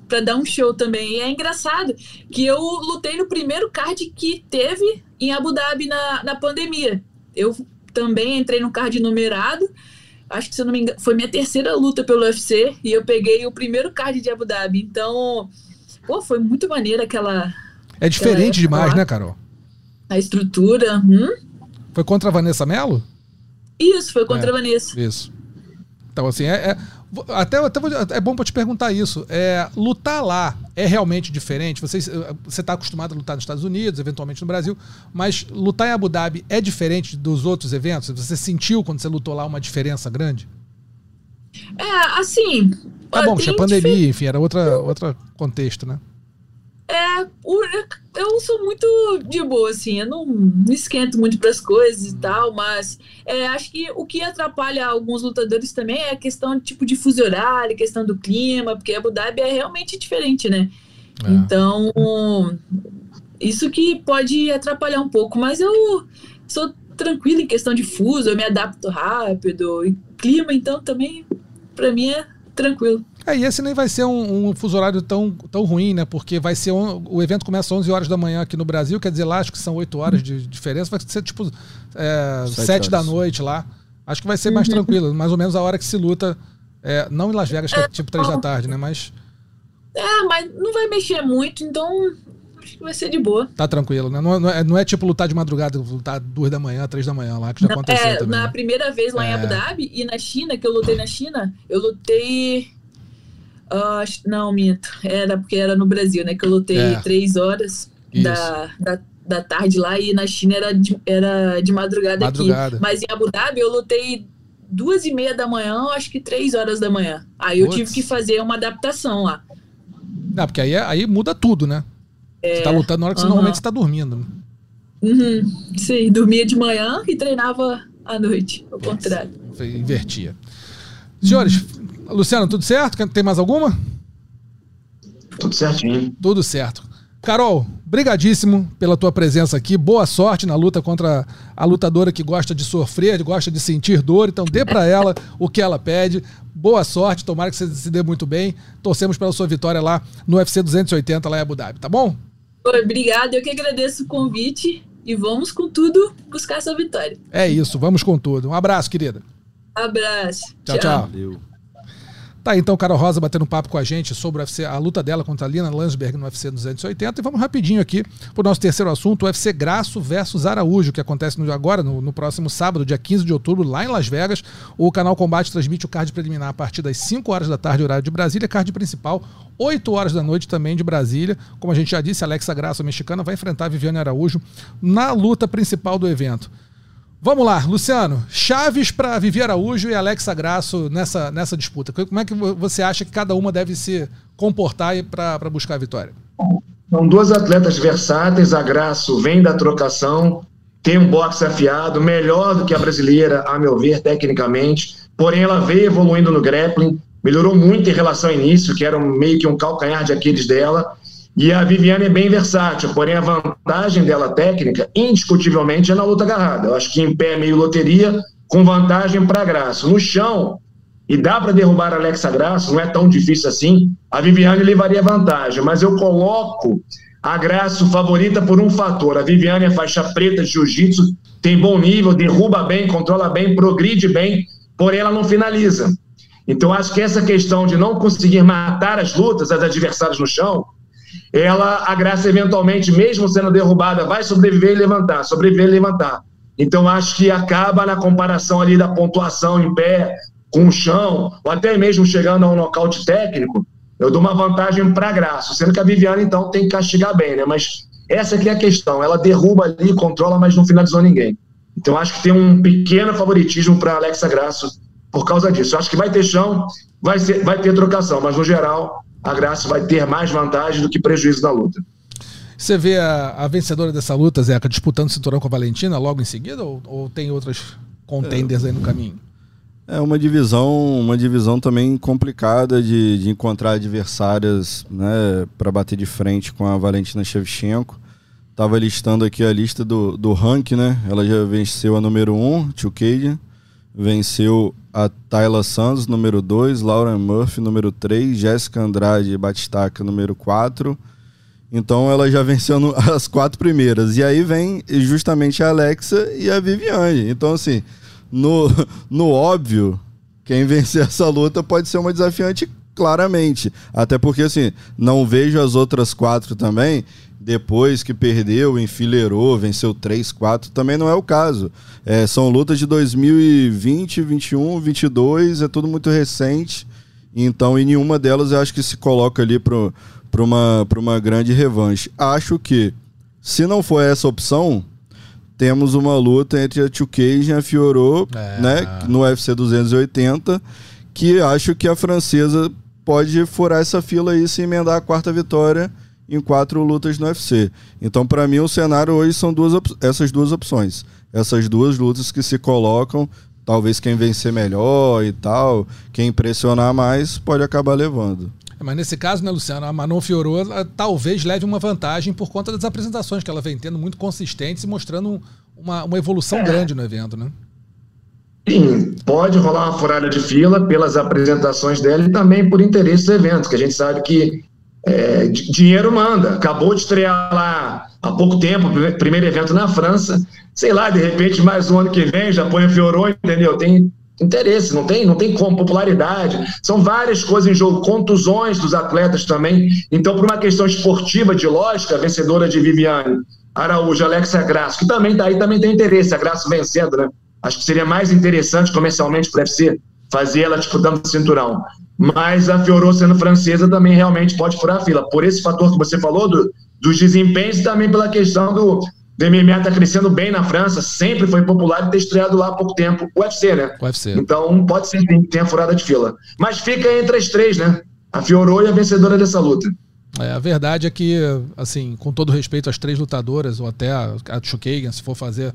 pra dar um show também. E é engraçado que eu lutei no primeiro card que teve em Abu Dhabi na, na pandemia. Eu também entrei no card numerado. Acho que, se eu não me engano, foi minha terceira luta pelo UFC e eu peguei o primeiro card de Abu Dhabi. Então, pô, foi muito maneira aquela. É diferente época demais, lá. né, Carol? A estrutura. Hum? Foi contra a Vanessa Mello? Isso, foi contra É. a Vanessa. Isso. Então, assim, é, é- até, até vou- é bom pra te perguntar isso. É, lutar lá é realmente diferente? Você está acostumado a lutar nos Estados Unidos, eventualmente no Brasil, mas lutar em Abu Dhabi é diferente dos outros eventos? Você sentiu quando você lutou lá uma diferença grande? É, assim. Tá bom, tem tinha pandemia, enfim, era outra, outro contexto, né? É, o- eu sou muito de boa, assim, eu não, não esquento muito pras coisas e tal, mas é, acho que o que atrapalha alguns lutadores também é a questão tipo de fuso horário, questão do clima, porque Abu Dhabi é realmente diferente, né? É. Então, isso que pode atrapalhar um pouco, mas eu sou tranquila em questão de fuso, eu me adapto rápido, e clima, então também, pra mim é tranquilo. É, e esse nem vai ser um, um fuso horário tão, tão ruim, né? Porque vai ser. um- o evento começa às 11 horas da manhã aqui no Brasil, quer dizer, lá acho que são 8 horas de diferença, vai ser tipo é, Sete 7 da noite lá. Acho que vai ser mais tranquilo, mais ou menos a hora que se luta. é, não em Las Vegas, que é tipo 3 da tarde, né? Mas É, mas não vai mexer muito, então acho que vai ser de boa. tá tranquilo, né? Não, não é, não é tipo lutar de madrugada, lutar 2 da manhã, 3 da manhã lá, que já aconteceu É, também. na né? primeira vez lá em É. Abu Dhabi e na China, que eu lutei na China, eu lutei. Ah, não, minto. Era porque era no Brasil, né? Que eu lutei É. três horas da, da, da tarde lá e na China era de, era de madrugada, Madrugada. aqui. Mas em Abu Dhabi eu lutei duas e meia da manhã, acho que três horas da manhã. Aí eu tive que fazer uma adaptação lá. Não, porque aí, é- aí muda tudo, né? você tá lutando na hora que você É. normalmente você tá dormindo. Uhum. Sim, dormia de manhã e treinava à noite, ao contrário. Invertia. Senhores, Luciano, tudo certo? Tem mais alguma? Tudo certinho. Tudo certo. Carol, brigadíssimo pela tua presença aqui. Boa sorte na luta contra a lutadora que gosta de sofrer, gosta de sentir dor. Então dê pra ela o que ela pede. Boa sorte, tomara que você se dê muito bem. Torcemos pela sua vitória lá no UFC 280 lá em Abu Dhabi, tá bom? Obrigada, eu que agradeço o convite e vamos com tudo buscar essa vitória. É isso, vamos com tudo. Um abraço, querida. Abraço. Tchau, tchau. Valeu. Tá então Carol Rosa batendo papo com a gente sobre o UFC, a luta dela contra a Lina Landsberg no UFC 280. E vamos rapidinho aqui pro nosso terceiro assunto, o UFC Graço versus Araújo, que acontece no, agora, no, no, próximo sábado, dia 15 de outubro, lá em Las Vegas. O canal Combate transmite o card preliminar a partir das 5 horas da tarde, horário de Brasília, card principal, 8 horas da noite também de Brasília. Como a gente já disse, Alexa Graço, mexicana, vai enfrentar a Viviane Araújo na luta principal do evento. Vamos lá, Luciano. Chaves para Vivi Araújo e Alexa Graço nessa, nessa disputa. Como é que você acha que cada uma deve se comportar para buscar a vitória? São duas atletas versáteis. A Graço vem da trocação, tem um boxe afiado, melhor do que a brasileira, a meu ver, tecnicamente. Porém, ela veio evoluindo no grappling, melhorou muito em relação ao início, que era meio que um calcanhar de Aquiles dela. E a Viviane é bem versátil, porém a vantagem dela técnica, indiscutivelmente, é na luta agarrada. Eu acho que em pé é meio loteria, com vantagem para Graça. No chão, e dá para derrubar a Alexa Graça, não é tão difícil assim, a Viviane levaria vantagem, mas eu coloco a Graça favorita por um fator. A Viviane é faixa preta de jiu-jitsu, tem bom nível, derruba bem, controla bem, progride bem, porém ela não finaliza. Então acho que essa questão de não conseguir matar as lutas, as adversárias no chão, ela, a Graça, eventualmente, mesmo sendo derrubada, vai sobreviver e levantar, sobreviver e levantar. Então, acho que acaba na comparação ali da pontuação em pé, com o chão, ou até mesmo chegando a um nocaute técnico, eu dou uma vantagem para a Graça, sendo que a Viviane, então, tem que castigar bem, né? Mas essa aqui é a questão, ela derruba ali, controla, mas não finalizou ninguém. Então, acho que tem um pequeno favoritismo para Alexa Graça por causa disso. Eu acho que vai ter chão, vai, ser, vai ter trocação, mas no geral, a Graça vai ter mais vantagem do que prejuízo na luta. Você vê a, a vencedora dessa luta, Zeca, disputando o cinturão com a Valentina logo em seguida ou, ou tem outras contenders é, aí no caminho? É uma divisão, uma divisão também complicada de, de encontrar adversárias né, para bater de frente com a Valentina Shevchenko. Tava listando aqui a lista do, do ranking, né? Ela já venceu a número 1, um, Cade, venceu a Tayla Santos, número 2, Lauren Murphy, número 3, Jéssica Andrade Batistaca, número 4. Então ela já [LAUGHS] venceu no, as quatro primeiras. E aí vem justamente a Alexa e a Viviane. Então, assim, no, [LAUGHS] no óbvio, quem vencer [LAUGHS] essa luta pode ser uma desafiante claramente. Até porque, assim, não vejo as outras quatro também depois que perdeu, enfileirou, venceu 3, 4, também não é o caso. É, são lutas de 2020, 21, 22, é tudo muito recente. Então, em nenhuma delas eu acho que se coloca ali para uma, uma grande revanche. Acho que, se não for essa opção, temos uma luta entre a 2K e a Fiorot, é. né, no UFC 280, que acho que a francesa pode furar essa fila aí e se emendar a quarta vitória em quatro lutas no UFC. Então, para mim, o cenário hoje são duas essas duas opções. Essas duas lutas que se colocam, talvez quem vencer melhor e tal, quem impressionar mais, pode acabar levando. É, mas nesse caso, né, Luciano, a Manon Fiorot talvez leve uma vantagem por conta das apresentações que ela vem tendo muito consistentes e mostrando uma, uma evolução é. grande no evento, né? Sim, pode rolar uma furada de fila pelas apresentações dela e também por interesse do evento, que a gente sabe que é, dinheiro manda. Acabou de estrear lá há pouco tempo, primeiro evento na França. Sei lá, de repente, mais um ano que vem, já põe entendeu? Tem interesse, não tem, não tem como, popularidade. São várias coisas em jogo, contusões dos atletas também. Então, por uma questão esportiva, de lógica, vencedora de Viviane Araújo, Alexia Graça, que também tá aí, também tem interesse, a Graça vencendo, né? Acho que seria mais interessante comercialmente para o UFC fazer ela disputando o cinturão. Mas a Fiorot sendo francesa também realmente pode furar a fila. Por esse fator que você falou, do, dos desempenhos e também pela questão do, do MMA tá crescendo bem na França, sempre foi popular e ter estreado lá há pouco tempo. O UFC, né? O UFC. Então pode ser que tenha furada de fila. Mas fica entre as três, né? A Fiorot e a vencedora dessa luta. É, a verdade é que, assim, com todo respeito às três lutadoras, ou até a, a Chukagan, se for fazer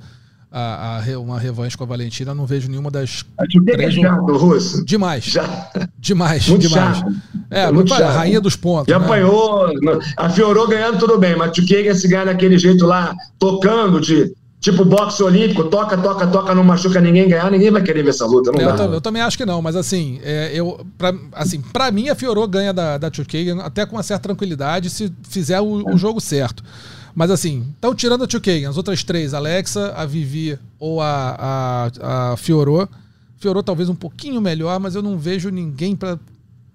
a, a, uma revanche com a Valentina, não vejo nenhuma das três. É chato, Russo. Demais. Já. Demais, muito demais. Chato. É, muito a rainha dos pontos. E né? apanhou, a Fiorou ganhando tudo bem, mas Tchuquega se ganha daquele jeito lá, tocando de. Tipo boxe olímpico, toca, toca, toca, não machuca ninguém ganhar, ninguém vai querer ver essa luta. Não é, eu, eu, também acho que não, mas assim, é, eu, pra, assim, pra mim a Fiorou ganha da, da Tchuquega até com uma certa tranquilidade se fizer o, o jogo certo. Mas assim, então tirando a 2K, as outras três, Alexa, a Vivi ou a, a, a Fiorô. Fiorô talvez um pouquinho melhor, mas eu não vejo ninguém para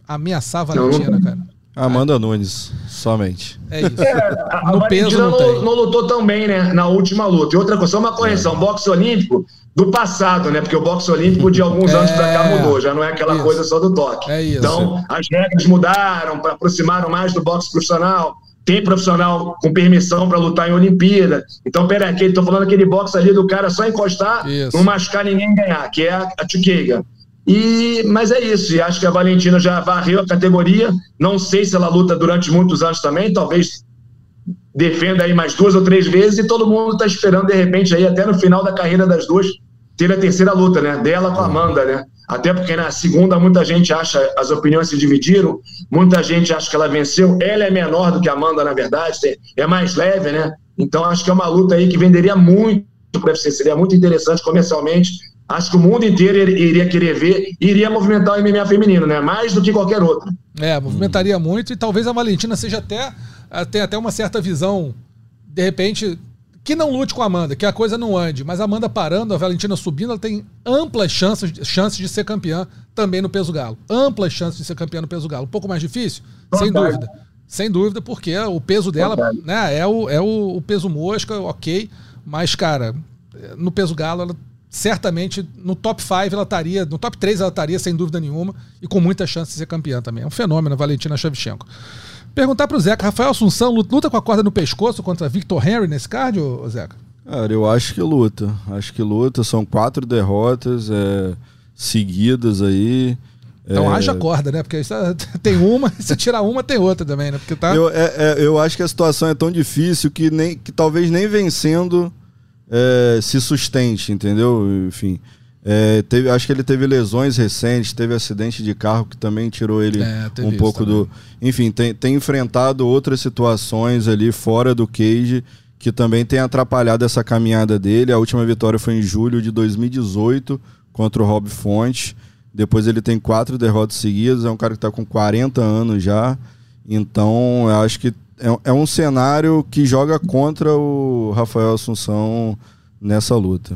ameaçar a Valentina, cara? Amanda Nunes, somente. É [LAUGHS] isso. A, No a peso Valentina não não, tem. não lutou tão bem, né? Na última luta. E outra coisa, só uma É. correção: boxe olímpico do passado, né? Porque o boxe olímpico de alguns anos pra cá É. mudou, já não é aquela Isso. coisa só do toque. É isso. Então, as regras mudaram, aproximaram mais do boxe profissional. Tem profissional com permissão para lutar em Olimpíada. Então, pera aqui, tô falando aquele boxe ali do cara só encostar, Isso. não machucar ninguém ganhar, que é a, a. E, mas é isso, e acho que a Valentina já varreu a categoria. Não sei se ela luta durante muitos anos também, talvez defenda aí mais duas ou três vezes e todo mundo está esperando, de repente, aí até no final da carreira das duas, ter a terceira luta, né? Dela com a Amanda, né? Até porque na segunda muita gente acha, as opiniões se dividiram, muita gente acha que ela venceu, ela é menor do que a Amanda, na verdade, é mais leve, né? Então acho que é uma luta aí que venderia muito para o UFC, seria muito interessante comercialmente. Acho que o mundo inteiro iria querer ver iria movimentar o MMA feminino, né? Mais do que qualquer outro. É, movimentaria muito e talvez a Valentina seja até. eh, tenha até uma certa visão, de repente, que não lute com a Amanda, que a coisa não ande. Mas a Amanda parando, a Valentina subindo, ela tem amplas chances, chances de ser campeã também no peso galo. Amplas chances de ser campeã no peso galo. Um pouco mais difícil? Sem dúvida. Sem dúvida, porque o peso dela né, é, o, é o, o peso mosca, ok. Mas, cara, no peso galo, ela certamente no top 5 ela estaria, no top 3 ela estaria, sem dúvida nenhuma, e com muita chance de ser campeã também. É um fenômeno, a Valentina Shevchenko. Perguntar pro Zeca, Rafael Assunção luta com a corda no pescoço contra Victor Henry nesse card, ô Zeca? Cara, eu acho que luta. Acho que luta. São quatro derrotas é, seguidas aí. Então É, haja corda, né? Porque isso, [LAUGHS] tem uma, [LAUGHS] se tirar uma, tem outra também, né? Porque tá. Eu, é- é- eu acho que a situação é tão difícil que, nem, que talvez nem vencendo é, se sustente, entendeu? Enfim. É, teve, acho que ele teve lesões recentes, teve acidente de carro que também tirou ele É, um pouco também. do. Enfim, tem, tem enfrentado outras situações ali fora do cage que também tem atrapalhado essa caminhada dele. A última vitória foi em julho de 2018 contra o Rob Fonte. Depois ele tem quatro derrotas seguidas. É um cara que está com 40 anos já. Então, eu acho que é, é um cenário que joga contra o Rafael Assunção nessa luta.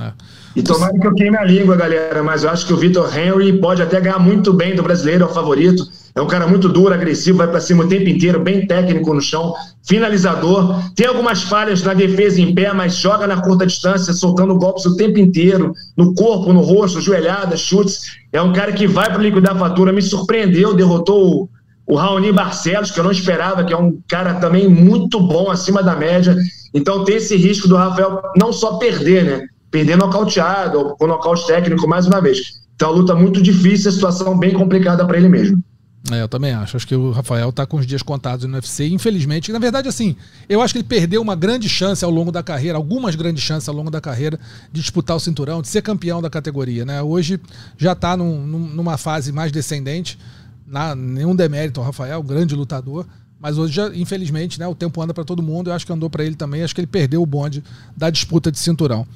É. E tomara que eu queime a língua, galera, mas eu acho que o Vitor Henry pode até ganhar muito bem do brasileiro, é o favorito. É um cara muito duro, agressivo, vai pra cima o tempo inteiro, bem técnico no chão, finalizador. Tem algumas falhas na defesa em pé, mas joga na curta distância, soltando golpes o tempo inteiro, no corpo, no rosto, joelhadas, chutes. É um cara que vai para liquidar a fatura. Me surpreendeu, derrotou o, o Raoni Barcelos, que eu não esperava, que é um cara também muito bom, acima da média. Então tem esse risco do Rafael não só perder, né? Perder nocauteado ou com nocaute técnico mais uma vez. Então a luta muito difícil, a situação bem complicada para ele mesmo. É, eu também acho. Acho que o Rafael tá com os dias contados no UFC. Infelizmente, na verdade, assim, eu acho que ele perdeu uma grande chance ao longo da carreira, algumas grandes chances ao longo da carreira de disputar o cinturão, de ser campeão da categoria, né? Hoje já tá num- num- numa fase mais descendente. Na, nenhum demérito ao Rafael, grande lutador. Mas hoje, já, infelizmente, né, o tempo anda para todo mundo. Eu acho que andou para ele também. Acho que ele perdeu o bonde da disputa de cinturão.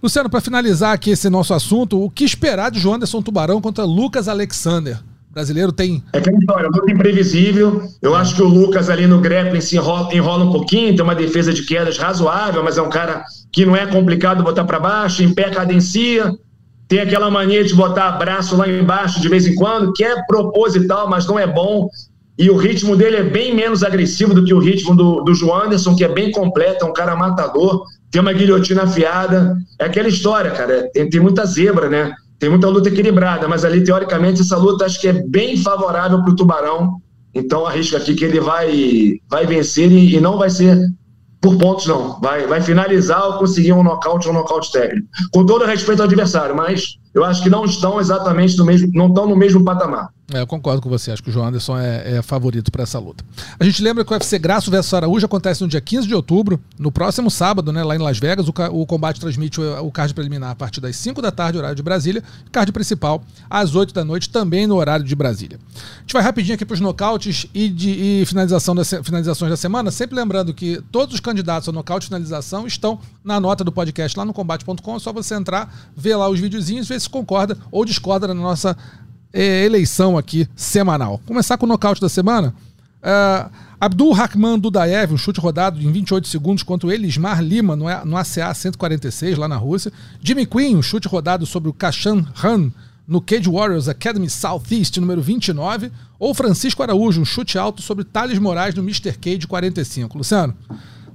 Luciano, para finalizar aqui esse nosso assunto, o que esperar de João Anderson Tubarão contra Lucas Alexander? O brasileiro tem É aquela história, luta imprevisível. Eu acho que o Lucas ali no grappling se enrola, enrola um pouquinho, tem uma defesa de quedas razoável, mas é um cara que não é complicado botar para baixo, em pé cadencia. Tem aquela mania de botar braço lá embaixo de vez em quando, que é proposital, mas não é bom. E o ritmo dele é bem menos agressivo do que o ritmo do, do João Anderson, que é bem completo, é um cara matador, tem uma guilhotina afiada. É aquela história, cara. Tem, tem muita zebra, né? Tem muita luta equilibrada, mas ali, teoricamente, essa luta acho que é bem favorável para o Tubarão. Então, arrisco aqui que ele vai, vai vencer e, e não vai ser por pontos, não. Vai, vai finalizar ou conseguir um nocaute ou um nocaute técnico. Com todo respeito ao adversário, mas eu acho que não estão exatamente no mesmo, não estão no mesmo patamar. É, eu concordo com você. Acho que o João Anderson é, é favorito para essa luta. A gente lembra que o UFC Graço vs Araújo acontece no dia 15 de outubro, no próximo sábado, né, lá em Las Vegas. O, o combate transmite o, o card preliminar a partir das 5 da tarde, horário de Brasília. Card principal às 8 da noite, também no horário de Brasília. A gente vai rapidinho aqui para os nocautes e, de, e finalização da finalizações da semana. Sempre lembrando que todos os candidatos a nocaute e finalização estão na nota do podcast lá no combate.com. É só você entrar, ver lá os videozinhos, ver se concorda ou discorda na nossa eleição aqui semanal. Começar com o nocaute da semana. É, Abdul Rahman Dudaev, um chute rodado em 28 segundos contra o Elismar Lima no, no ACA 146, lá na Rússia. Jimmy Quinn, um chute rodado sobre o Kashan Han no Cage Warriors Academy Southeast número 29, ou Francisco Araújo, um chute alto sobre Thales Moraes no Mr. Cage 45. Luciano,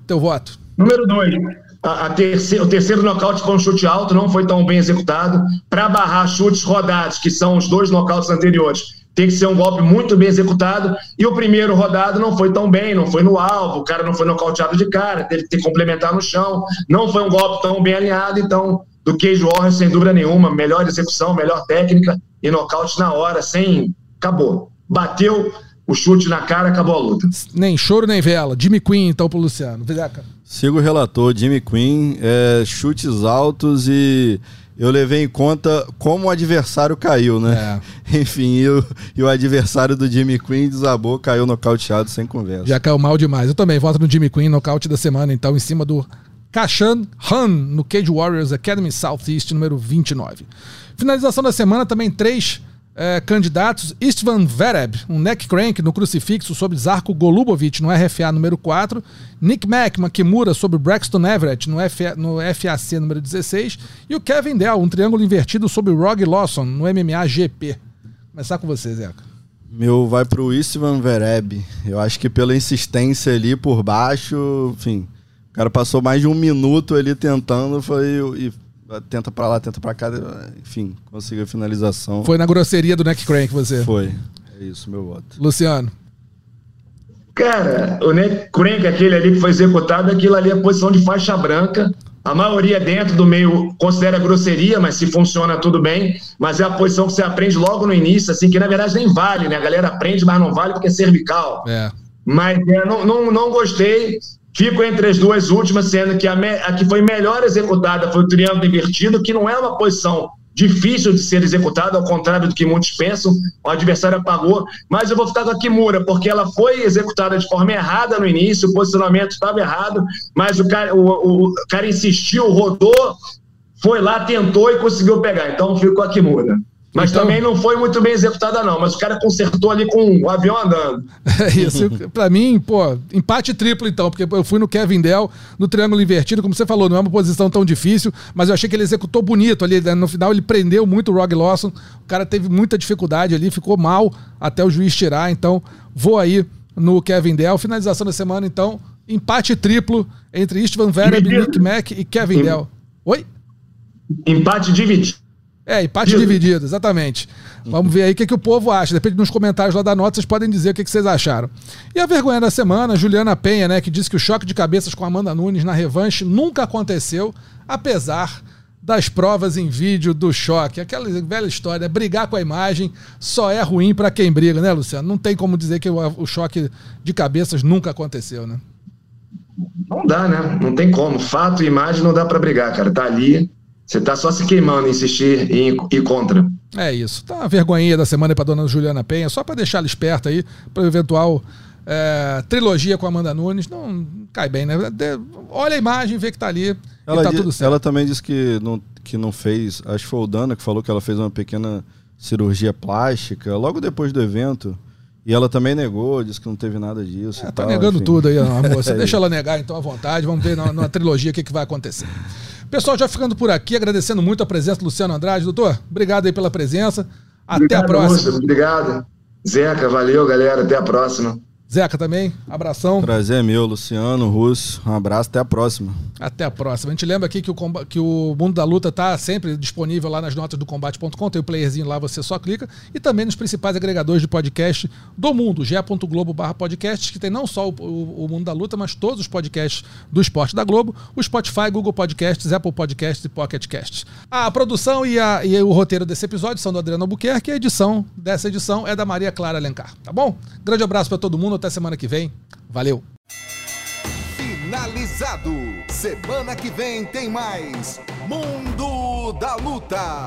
teu voto. Número 2. A, a o terceiro nocaute um chute alto, não foi tão bem executado. Para barrar chutes rodados, que são os dois nocautes anteriores, tem que ser um golpe muito bem executado. E o primeiro rodado não foi tão bem, não foi no alvo, o cara não foi nocauteado de cara, teve que complementar no chão, não foi um golpe tão bem alinhado. Então, do Cage Warriors, sem dúvida nenhuma, melhor execução, melhor técnica e nocaute na hora, sem. Acabou. Bateu, o chute na cara, acabou a luta. Nem choro nem vela. Jimmy Quinn, então, pro Luciano. Zeca. Sigo o relator, Jimmy Quinn, é, chutes altos e eu levei em conta como o adversário caiu, né? É. [LAUGHS] Enfim, e o, e o, adversário do Jimmy Quinn desabou, caiu nocauteado sem conversa. Já caiu mal demais. Eu também voto no Jimmy Quinn, nocaute da semana, então, em cima do Kashan Han, no Cage Warriors Academy Southeast, número 29. Finalização da semana, também três é, candidatos, Istvan Vereb, um neck crank no crucifixo sobre Zarko Golubovic no RFA número 4, Nick Mack, uma Kimura sobre Braxton Everett no, FA, no FAC número 16 e o Kevin Dell, um triângulo invertido sobre Rog Lawson no MMA GP. Começar com você, Zeca. Meu vai pro Istvan Vereb. Eu acho que pela insistência ali por baixo, enfim, o cara passou mais de um minuto ali tentando foi, e tenta pra lá, tenta pra cá, enfim, conseguiu a finalização. Foi na grosseria do neck crank você? Foi. É isso, meu voto. Luciano. Cara, o neck crank, aquele ali que foi executado, aquilo ali é posição de faixa branca. A maioria dentro do meio considera grosseria, mas se funciona tudo bem. Mas é a posição que você aprende logo no início, assim, que na verdade nem vale, né? A galera aprende, mas não vale porque é cervical. É. Mas é, não, não, não gostei. Fico entre as duas últimas, sendo que a, me, a que foi melhor executada foi o triângulo invertido, que não é uma posição difícil de ser executada, ao contrário do que muitos pensam, o adversário apagou, mas eu vou ficar com a Kimura, porque ela foi executada de forma errada no início, o posicionamento estava errado, mas o cara, o, o cara insistiu, rodou, foi lá, tentou e conseguiu pegar, então fico com a Kimura. Mas então, também não foi muito bem executada, não. Mas o cara consertou ali com o avião andando. [LAUGHS] É isso. pra mim, pô, empate triplo então, porque eu fui no Kevin Dell, no triângulo invertido, como você falou, não é uma posição tão difícil, mas eu achei que ele executou bonito ali. Né? No final, ele prendeu muito o Rog Lawson. O cara teve muita dificuldade ali, ficou mal até o juiz tirar. Então, vou aí no Kevin Dell. Finalização da semana, então, empate triplo entre Istvan Vereb, Nick Mack e Kevin Dell. Oi? Empate dividido. É, empate dividido, exatamente. Vamos ver aí o que, que o povo acha. Depende nos comentários lá da nota, vocês podem dizer o que, que vocês acharam. E a vergonha da semana, Juliana Penha, né, que disse que o choque de cabeças com Amanda Nunes na revanche nunca aconteceu, apesar das provas em vídeo do choque. Aquela velha história, brigar com a imagem só é ruim para quem briga, né, Luciano? Não tem como dizer que o, o choque de cabeças nunca aconteceu, né? Não dá, né? Não tem como. Fato e imagem não dá para brigar, cara. Tá ali, você está só se queimando, insistir em ir contra. É isso. Tá uma vergonhinha da semana para dona Juliana Penha, só para deixar ela esperta aí, para eventual é, trilogia com a Amanda Nunes. Não cai bem, né? De, olha a imagem, vê que tá ali ela e tá diz, tudo certo. Ela também disse que não, que não fez, acho que foi o Dana que falou que ela fez uma pequena cirurgia plástica logo depois do evento. E ela também negou, disse que não teve nada disso. É, tá tal, negando enfim. tudo aí, a moça. [LAUGHS] Deixa ela negar então à vontade, vamos ver na, na trilogia o que, que vai acontecer. Pessoal, já ficando por aqui, agradecendo muito a presença do Luciano Andrade. Doutor, obrigado aí pela presença. Até obrigado, a próxima. Lúcio, obrigado. Zeca, valeu, galera. Até a próxima. Zeca também, abração. Prazer é meu, Luciano, Russo. Um abraço, até a próxima. Até a próxima. A gente lembra aqui que o, que o Mundo da Luta está sempre disponível lá nas notas do combate.com, tem o playerzinho lá, você só clica. E também nos principais agregadores de podcast do mundo, ge.globo barra podcast, que tem não só o, o, o, Mundo da Luta, mas todos os podcasts do esporte da Globo, o Spotify, Google Podcasts, Apple Podcasts e Pocket Casts. A produção e, a, e o roteiro desse episódio são do Adriano Albuquerque e a edição dessa edição é da Maria Clara Alencar, tá bom? Grande abraço para todo mundo, até semana que vem. Valeu! Finalizado. Semana que vem tem mais Mundo da Luta.